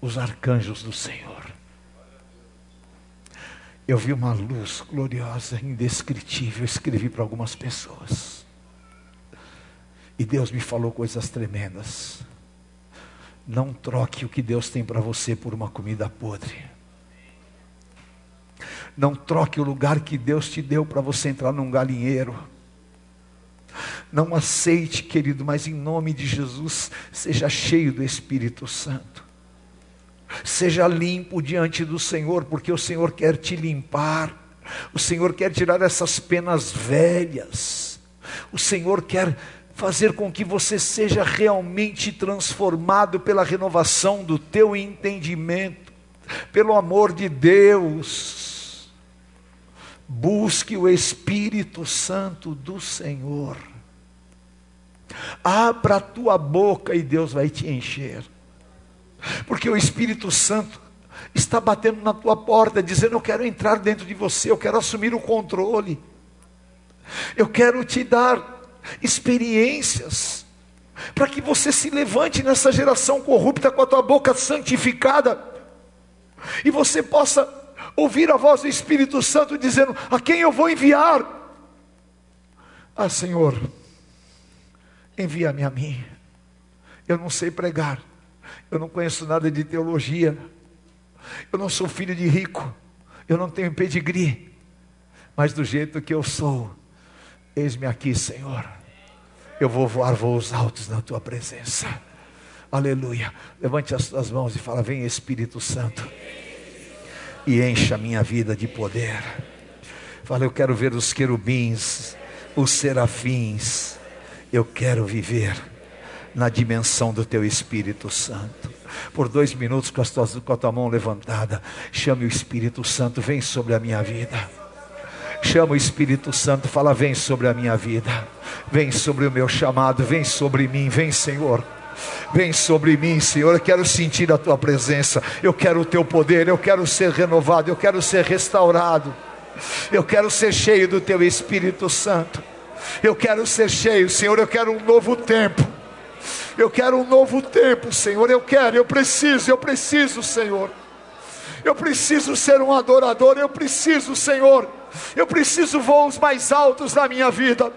os arcanjos do Senhor. Eu vi uma luz gloriosa, indescritível. Eu escrevi para algumas pessoas. E Deus me falou coisas tremendas. Não troque o que Deus tem para você por uma comida podre. Não troque o lugar que Deus te deu para você entrar num galinheiro. Não aceite, querido, mas em nome de Jesus, seja cheio do Espírito Santo. Seja limpo diante do Senhor, porque o Senhor quer te limpar. O Senhor quer tirar essas penas velhas. O Senhor quer fazer com que você seja realmente transformado pela renovação do teu entendimento, pelo amor de Deus. Busque o Espírito Santo do Senhor. Abra a tua boca e Deus vai te encher. Porque o Espírito Santo está batendo na tua porta, dizendo: Eu quero entrar dentro de você, eu quero assumir o controle, eu quero te dar experiências, para que você se levante nessa geração corrupta com a tua boca santificada, e você possa ouvir a voz do Espírito Santo dizendo: A quem eu vou enviar? Ah, Senhor, envia-me a mim. Eu não sei pregar, eu não conheço nada de teologia, eu não sou filho de rico, eu não tenho pedigree, mas do jeito que eu sou, Eis-me aqui, Senhor. Eu vou voar voos altos na tua presença. Aleluia. Levante as tuas mãos e fala: Vem Espírito Santo. E encha a minha vida de poder. Fala, eu quero ver os querubins, os serafins. Eu quero viver na dimensão do teu Espírito Santo. Por dois minutos, com, com a tua mão levantada, chame o Espírito Santo, vem sobre a minha vida. Chama o Espírito Santo, fala: vem sobre a minha vida, vem sobre o meu chamado, vem sobre mim, vem, Senhor. Vem sobre mim, Senhor. Eu quero sentir a tua presença. Eu quero o teu poder. Eu quero ser renovado. Eu quero ser restaurado. Eu quero ser cheio do teu Espírito Santo. Eu quero ser cheio, Senhor. Eu quero um novo tempo. Eu quero um novo tempo, Senhor. Eu quero, eu preciso, eu preciso, Senhor. Eu preciso ser um adorador, eu preciso, Senhor, eu preciso voos mais altos na minha vida.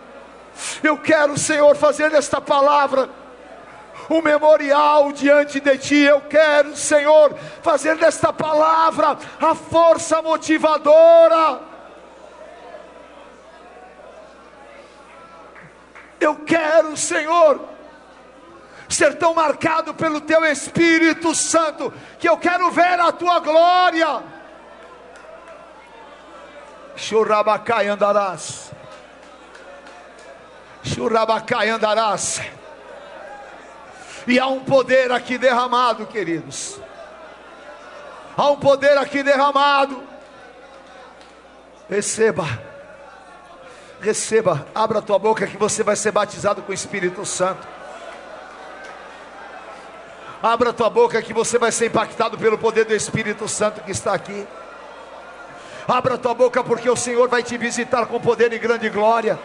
Eu quero, Senhor, fazer desta palavra um memorial diante de Ti. Eu quero, Senhor, fazer desta palavra a força motivadora. Eu quero, Senhor, ser tão marcado pelo Teu Espírito Santo, que eu quero ver a Tua glória. Churrabacai andarás. Churrabacai andarás. E há um poder aqui derramado, queridos. Há um poder aqui derramado. Receba. Receba. Abra a tua boca que você vai ser batizado com o Espírito Santo. Abra a tua boca que você vai ser impactado pelo poder do Espírito Santo que está aqui. Abra tua boca porque o Senhor vai te visitar com poder e grande glória.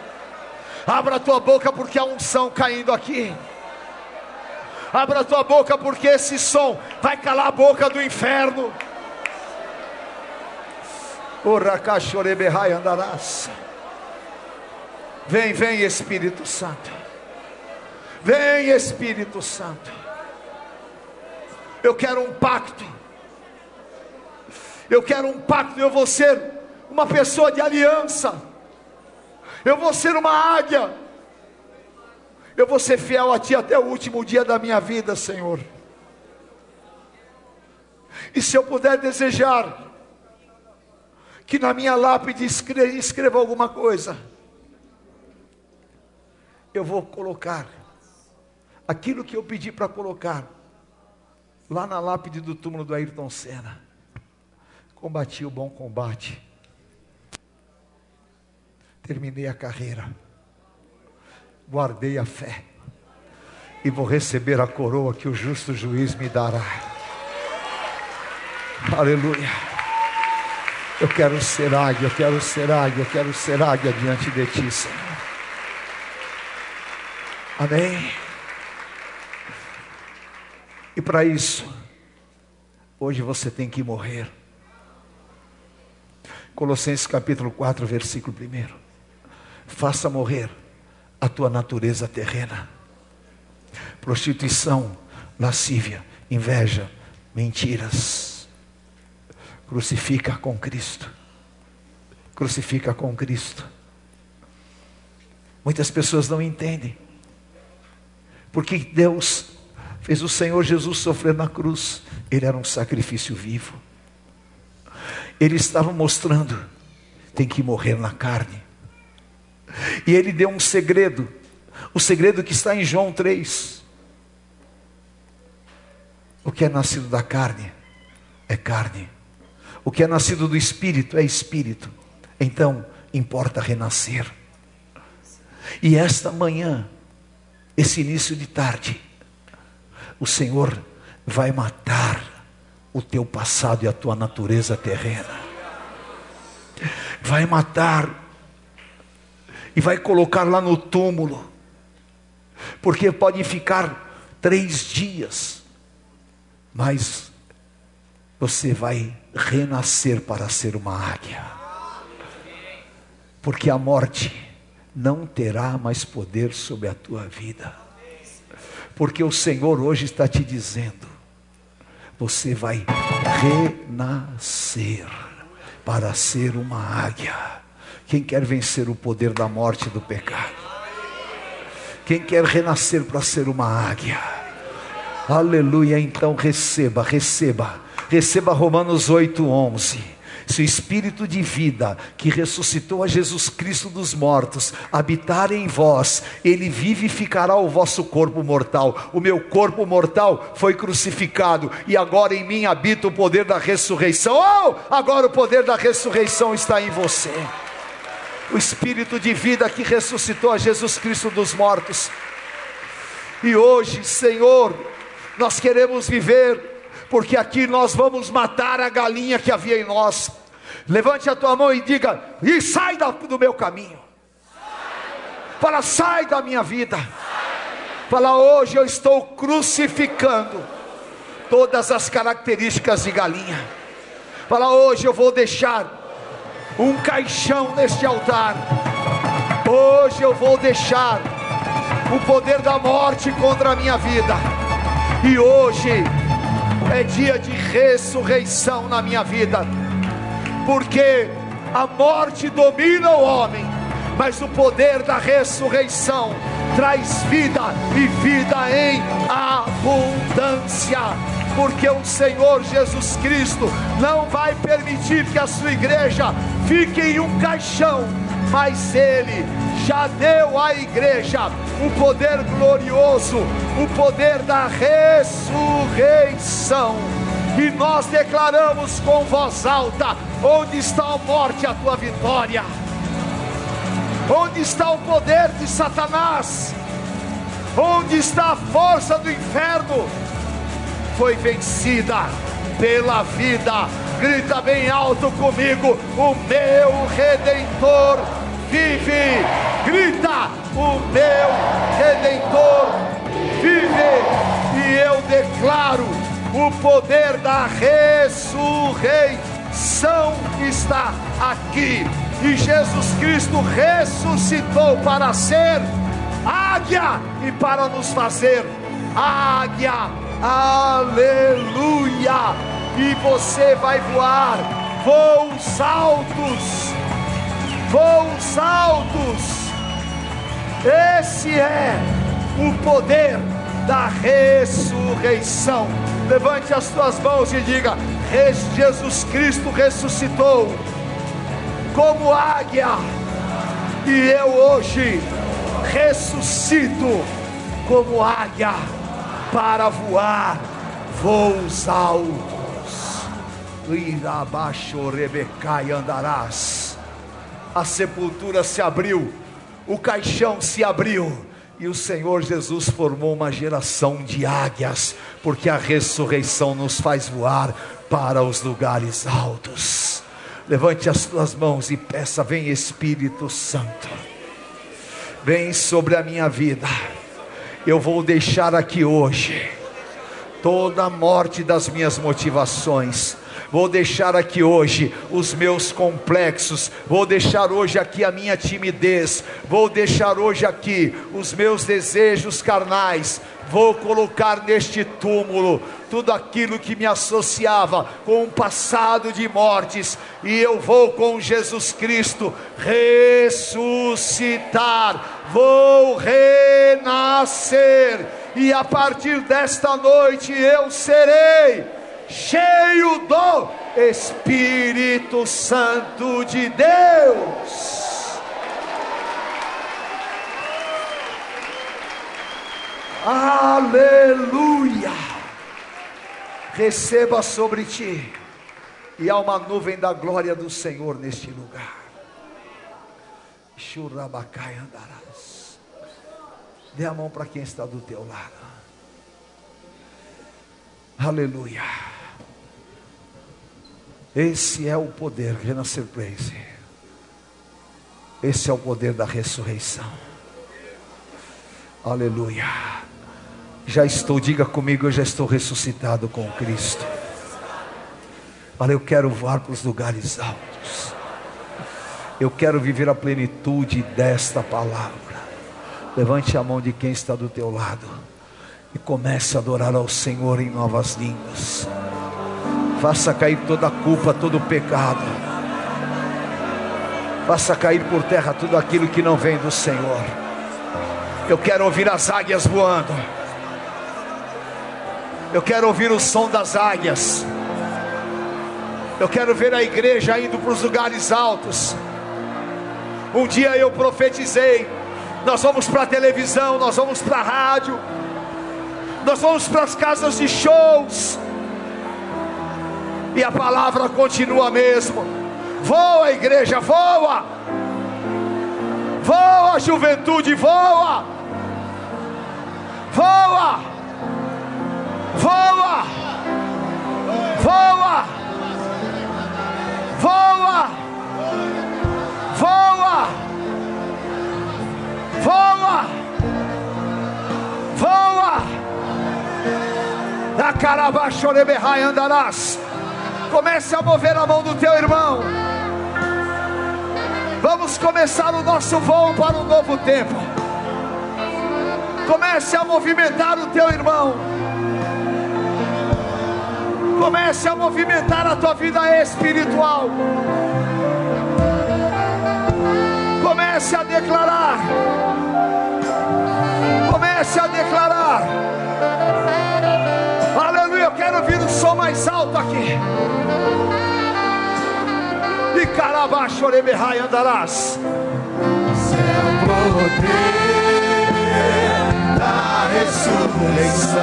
Abra tua boca porque há unção caindo aqui. Abra tua boca, porque esse som vai calar a boca do inferno. Vem, vem Espírito Santo. Vem Espírito Santo. Eu quero um pacto. Eu quero um pacto. Eu vou ser uma pessoa de aliança. Eu vou ser uma águia. Eu vou ser fiel a Ti até o último dia da minha vida, Senhor. E se eu puder desejar que na minha lápide escreva, escreva alguma coisa, eu vou colocar aquilo que eu pedi para colocar lá na lápide do túmulo do Ayrton Senna. Combati o bom combate, terminei a carreira guardei a fé e vou receber a coroa que o justo juiz me dará. Aleluia. Eu quero ser águia, eu quero ser águia, eu quero ser águia diante de ti, Senhor. Amém. E para isso, hoje você tem que morrer. Colossenses capítulo 4, versículo 1. Faça morrer a tua natureza terrena. Prostituição, lascívia, inveja, mentiras. Crucifica com Cristo. Crucifica com Cristo. Muitas pessoas não entendem. Porque Deus fez o Senhor Jesus sofrer na cruz. Ele era um sacrifício vivo. Ele estava mostrando: tem que morrer na carne e ele deu um segredo, o segredo que está em João 3. O que é nascido da carne é carne, o que é nascido do espírito é espírito. Então, importa renascer. E esta manhã, esse início de tarde, o Senhor vai matar o teu passado e a tua natureza terrena. Vai matar e vai colocar lá no túmulo, porque pode ficar três dias, mas você vai renascer para ser uma águia, porque a morte não terá mais poder sobre a tua vida, porque o Senhor hoje está te dizendo: você vai renascer para ser uma águia. Quem quer vencer o poder da morte e do pecado? Quem quer renascer para ser uma águia? Aleluia, então receba, receba, receba Romanos 8, 11 se o Espírito de vida que ressuscitou a Jesus Cristo dos mortos habitar em vós, ele vivificará o vosso corpo mortal. O meu corpo mortal foi crucificado e agora em mim habita o poder da ressurreição. Oh, agora o poder da ressurreição está em você o Espírito de vida que ressuscitou a Jesus Cristo dos mortos. E hoje, Senhor, nós queremos viver, porque aqui nós vamos matar a galinha que havia em nós. Levante a tua mão e diga: e sai do meu caminho. Fala, sai da minha vida. Fala, hoje eu estou crucificando todas as características de galinha Fala, hoje eu vou deixar um caixão neste altar. Hoje eu vou deixar o poder da morte contra a minha vida. E hoje é dia de ressurreição na minha vida, porque a morte domina o homem, mas o poder da ressurreição traz vida e vida em abundância. Porque o Senhor Jesus Cristo não vai permitir que a sua igreja fique em um caixão, mas Ele já deu à igreja o poder glorioso, o poder da ressurreição. E nós declaramos com voz alta: onde está a morte, a tua vitória? Onde está o poder de Satanás? Onde está a força do inferno? Foi vencida pela vida. Grita bem alto comigo: O meu redentor vive. Grita: O meu redentor vive. E eu declaro: o poder da ressurreição está aqui e Jesus Cristo ressuscitou para ser águia e para nos fazer águia. Aleluia! E você vai voar voos altos, voos altos. Esse é o poder da ressurreição. Levante as suas mãos e diga: Jesus Cristo ressuscitou como águia, e eu hoje ressuscito como águia para voar voos altos. Irabaixo Rebecai andarás. A sepultura se abriu, o caixão se abriu. E o Senhor Jesus formou uma geração de águias, porque a ressurreição nos faz voar para os lugares altos. Levante as tuas mãos e peça: Vem Espírito Santo, vem sobre a minha vida. Eu vou deixar aqui hoje toda a morte das minhas motivações. Vou deixar aqui hoje os meus complexos, vou deixar hoje aqui a minha timidez, vou deixar hoje aqui os meus desejos carnais, vou colocar neste túmulo tudo aquilo que me associava com um passado de mortes, e eu vou com Jesus Cristo ressuscitar, vou renascer, e a partir desta noite eu serei cheio do Espírito Santo de Deus. Aleluia! receba sobre ti, e há uma nuvem da glória do Senhor neste lugar. Churabacai andarás. Dê a mão para quem está do teu lado. Aleluia. Esse é o poder, Renascer Praise. Esse é o poder da ressurreição. Aleluia. Já estou, diga comigo, eu já estou ressuscitado com Cristo. Olha, eu quero voar para os lugares altos. Eu quero viver a plenitude desta palavra. Levante a mão de quem está do teu lado e comece a adorar ao Senhor em novas línguas. Faça cair toda a culpa, todo o pecado. Faça cair por terra tudo aquilo que não vem do Senhor. Eu quero ouvir as águias voando. Eu quero ouvir o som das águias. Eu quero ver a igreja indo para os lugares altos. Um dia eu profetizei: nós vamos para a televisão, nós vamos para a rádio, nós vamos para as casas de shows. E a palavra continua mesmo. Voa, igreja, voa. Voa, juventude, voa. Voa. Voa! Voa! Voa! Voa! Voa! Voa! Da carabachoreberrai andarás. Comece a mover a mão do teu irmão. Vamos começar o nosso voo para um novo tempo. Comece a movimentar o teu irmão. Comece a movimentar a tua vida espiritual. Comece a declarar. Comece a declarar. Aleluia. Eu quero ouvir o som mais alto aqui. E carabaixo, oreberrai andarás. Seu poder da ressurreição,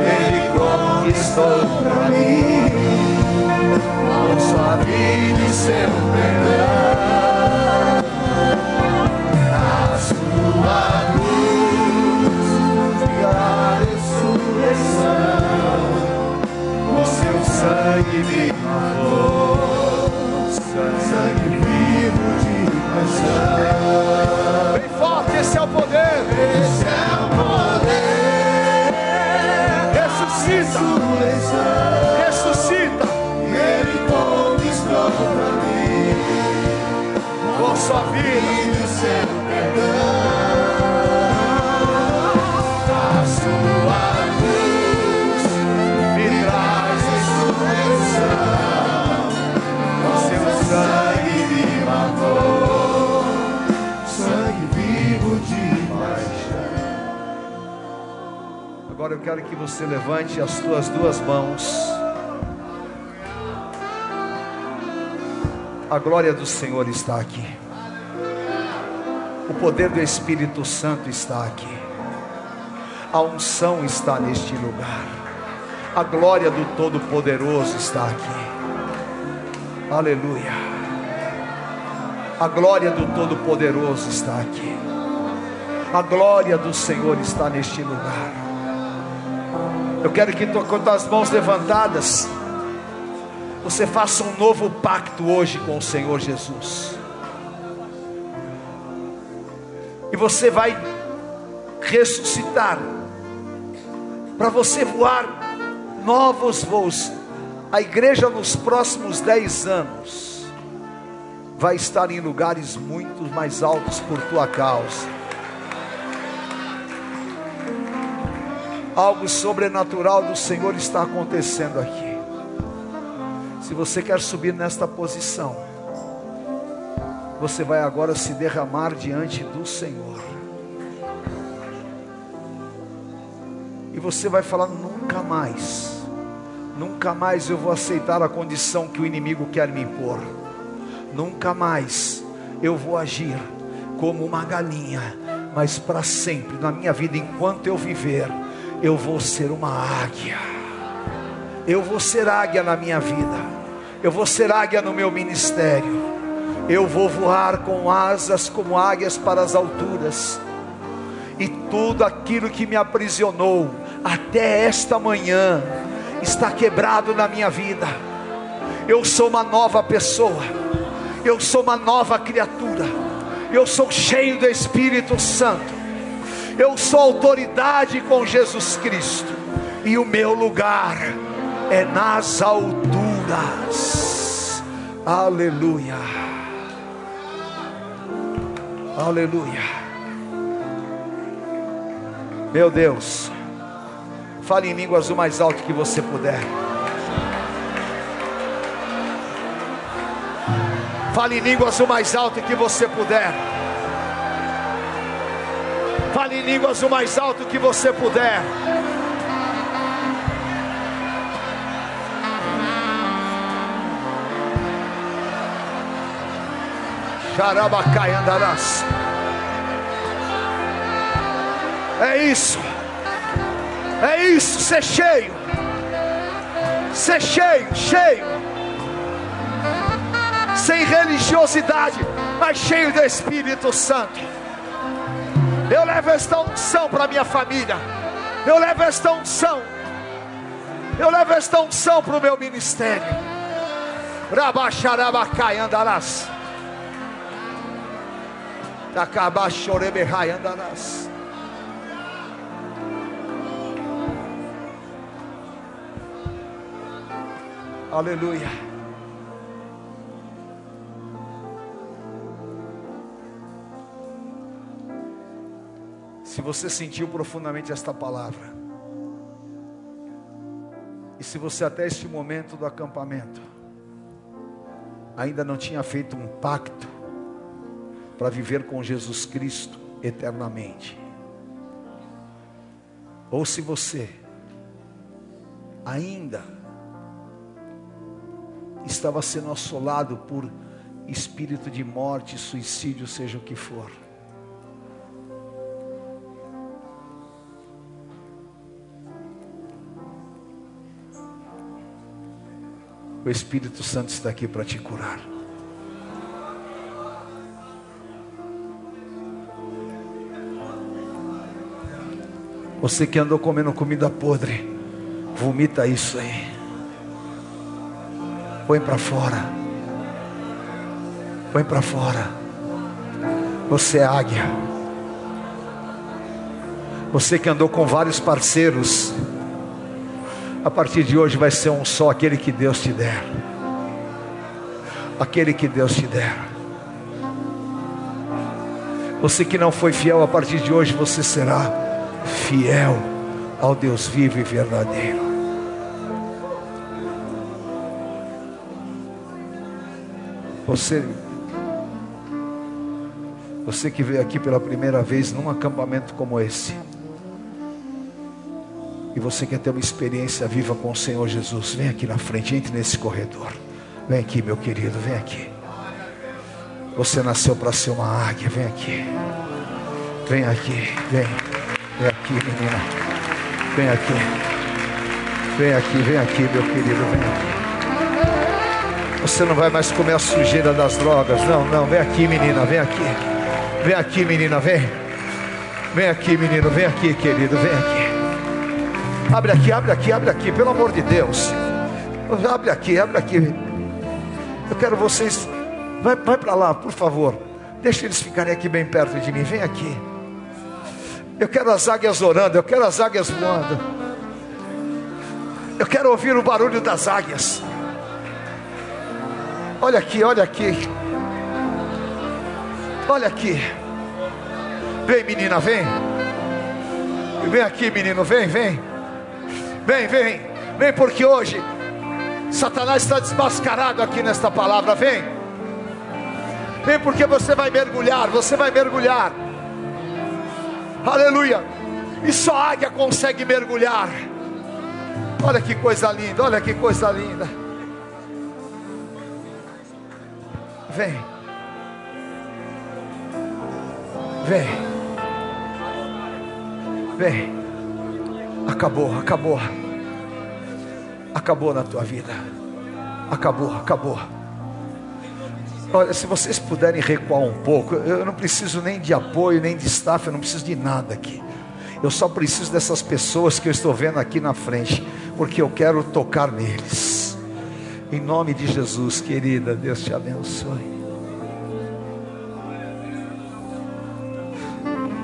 Ele conquistou para mim com sua vida e seu perdão. Sangue me lavou, sangue vivo de paixão. Bem forte, esse é o poder. Esse é o poder Ressuscita, ressuscita. Ele conquistou pra mim Com sua vida. e o seu perdão. Agora eu quero que você levante as tuas duas mãos. A glória do Senhor está aqui. O poder do Espírito Santo está aqui. A unção está neste lugar. A glória do Todo-Poderoso está aqui. Aleluia. A glória do Todo-Poderoso está aqui. A glória do Senhor está neste lugar. Eu quero que com as mãos levantadas, você faça um novo pacto hoje com o Senhor Jesus. E você vai ressuscitar para você voar novos voos. A igreja nos próximos 10 anos vai estar em lugares muito mais altos por tua causa. Algo sobrenatural do Senhor está acontecendo aqui. Se você quer subir nesta posição, você vai agora se derramar diante do Senhor. E você vai falar: nunca mais, nunca mais eu vou aceitar a condição que o inimigo quer me impor. Nunca mais eu vou agir como uma galinha, mas para sempre na minha vida, enquanto eu viver, eu vou ser uma águia. Eu vou ser águia na minha vida. Eu vou ser águia no meu ministério. Eu vou voar com asas como águias para as alturas. E tudo aquilo que me aprisionou até esta manhã está quebrado na minha vida. Eu sou uma nova pessoa. Eu sou uma nova criatura. Eu sou cheio do Espírito Santo. Eu sou autoridade com Jesus Cristo. E o meu lugar é nas alturas. Aleluia. Aleluia. Meu Deus. Fale em línguas o mais alto que você puder. Fale em línguas o mais alto que você puder. Fale em línguas o mais alto que você puder. Xarabacai andarás. É isso. É isso, ser cheio. Ser cheio, cheio. Sem religiosidade, mas cheio do Espírito Santo. Eu levo esta unção para minha família. Eu levo esta unção. Eu levo esta unção para o meu ministério. Rabaxarabacai andarás. Tacabaxoreberrai andarás. Aleluia. Se você sentiu profundamente esta palavra, e se você até este momento do acampamento ainda não tinha feito um pacto para viver com Jesus Cristo eternamente, ou se você ainda estava sendo assolado por espírito de morte, suicídio, seja o que for. O Espírito Santo está aqui para te curar. Você que andou comendo comida podre, vomita isso aí. Põe para fora. Põe para fora. Você é águia. Você que andou com vários parceiros, a partir de hoje vai ser um só, aquele que Deus te der. Aquele que Deus te der. Você que não foi fiel, a partir de hoje você será fiel ao Deus vivo e verdadeiro. Você, você que veio aqui pela primeira vez num acampamento como esse, e você quer ter uma experiência viva com o Senhor Jesus, vem aqui na frente, entre nesse corredor. Vem aqui, meu querido, vem aqui. Você nasceu para ser uma águia, vem aqui. Vem aqui, vem. Vem aqui, menina. Vem aqui. Vem aqui, vem aqui, meu querido, vem aqui. Você não vai mais comer a sujeira das drogas. Não, não, vem aqui, menina, vem aqui. Vem aqui, menina, vem. Vem aqui, menino, vem aqui, querido, vem aqui. Abre aqui, abre aqui, abre aqui, pelo amor de Deus. Abre aqui, abre aqui. Eu quero vocês. Vai, vai para lá, por favor. Deixa eles ficarem aqui bem perto de mim. Vem aqui. Eu quero as águias orando, eu quero as águias voando. Eu quero ouvir o barulho das águias. Olha aqui, olha aqui. Olha aqui. Vem, menina, vem. Vem aqui, menino, vem, vem. Vem, vem. Vem, porque hoje Satanás está desmascarado aqui nesta palavra. Vem. Vem, porque você vai mergulhar. Você vai mergulhar. Aleluia. E só águia consegue mergulhar. Olha que coisa linda, olha que coisa linda. Vem. Vem. Vem. Acabou, acabou. Acabou na tua vida. Acabou, acabou. Olha, se vocês puderem recuar um pouco, eu não preciso nem de apoio, nem de staff, eu não preciso de nada aqui. Eu só preciso dessas pessoas que eu estou vendo aqui na frente, porque eu quero tocar neles. Em nome de Jesus, querida, Deus te abençoe.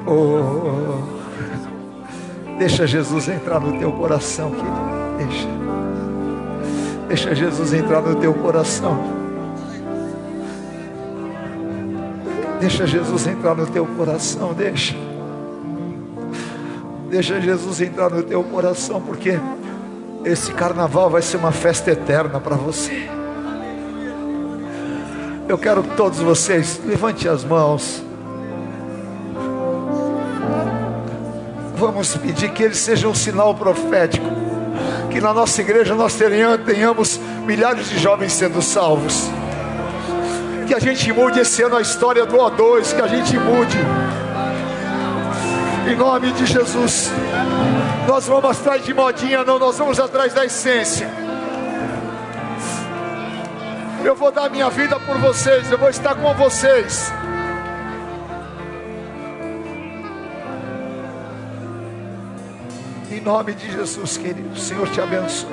Oh, deixa Jesus entrar no teu coração, querido. Deixa. Deixa Jesus entrar no teu coração. Deixa Jesus entrar no teu coração, deixa. Deixa Jesus entrar no teu coração, porque esse carnaval vai ser uma festa eterna para você. Eu quero que todos vocês levante as mãos. Vamos pedir que ele seja um sinal profético. Que na nossa igreja nós tenhamos milhares de jovens sendo salvos. Que a gente mude esse ano a história do O2, que a gente mude. Em nome de Jesus. Nós vamos atrás de modinha, não, nós vamos atrás da essência. Eu vou dar minha vida por vocês, eu vou estar com vocês. Em nome de Jesus, querido, o Senhor te abençoe.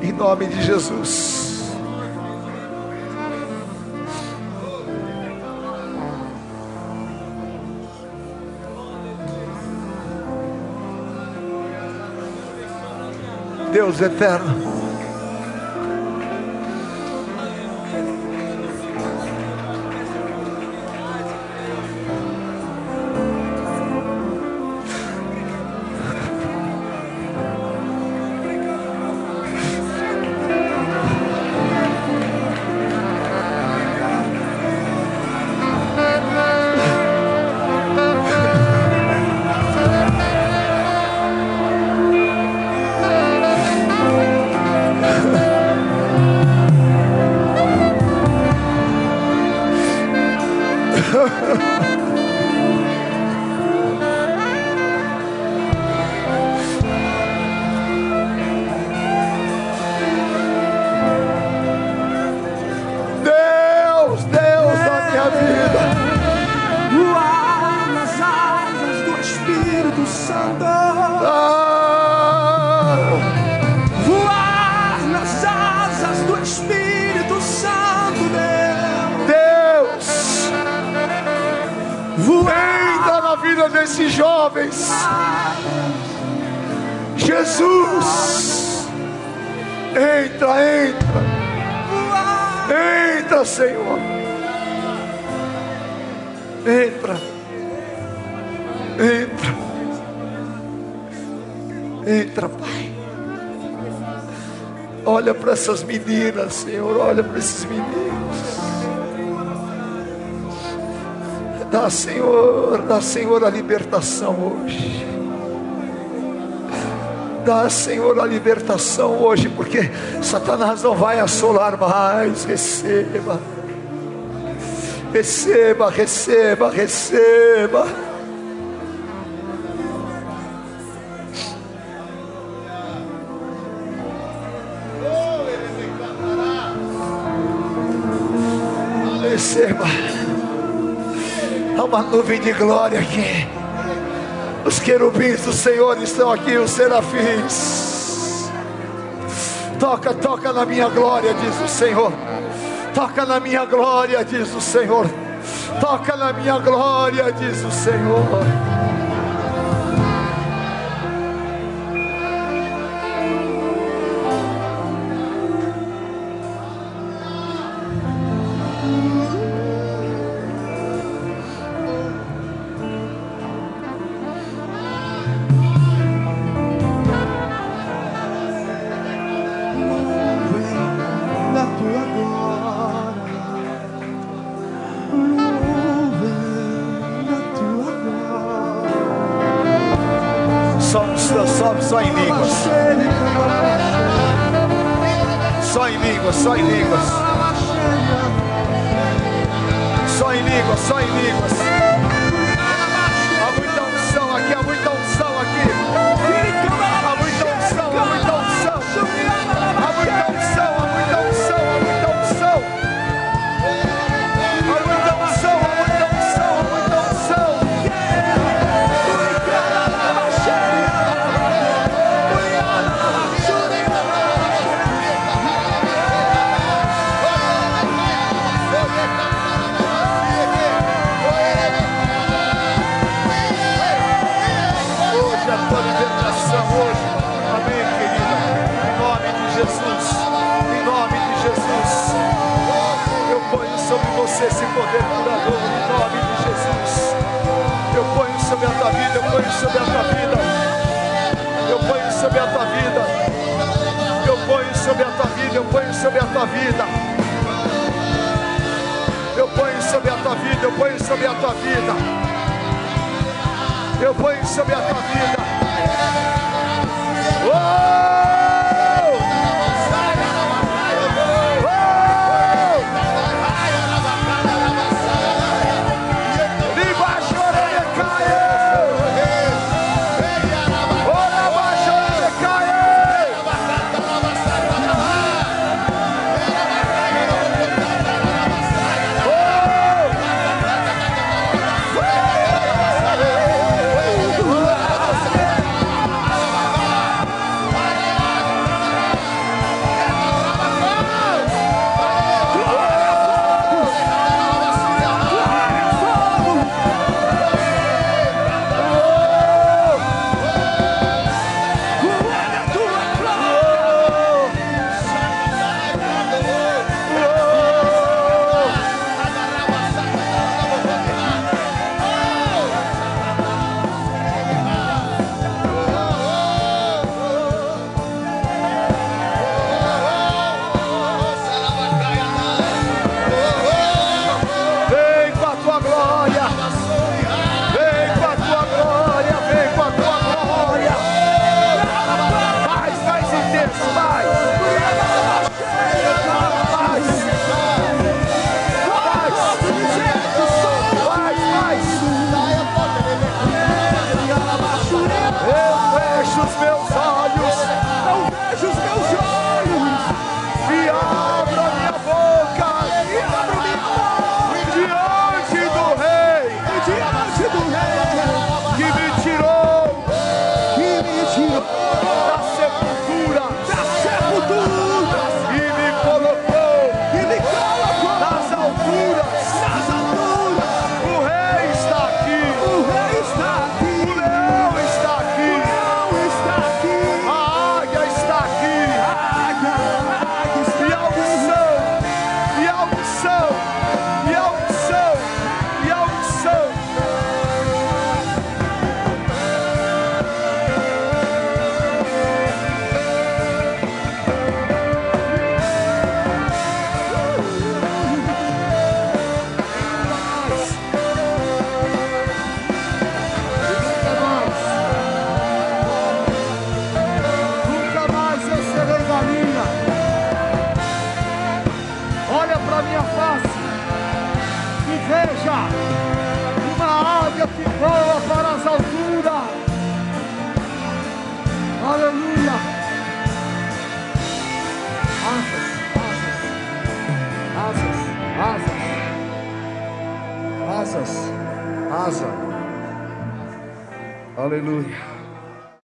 Em nome de Jesus. Deus eterno. Entra, Pai. Olha para essas meninas, Senhor. Olha para esses meninos. Dá, Senhor, dá, Senhor, a libertação hoje. Dá, Senhor, a libertação hoje, porque Satanás não vai assolar mais. Receba, receba, receba, receba. Receba. Há uma nuvem de glória aqui. Os querubins do Senhor estão aqui, os serafins. Toca, toca na minha glória, diz o Senhor. Toca na minha glória, diz o Senhor. Toca na minha glória, diz o Senhor.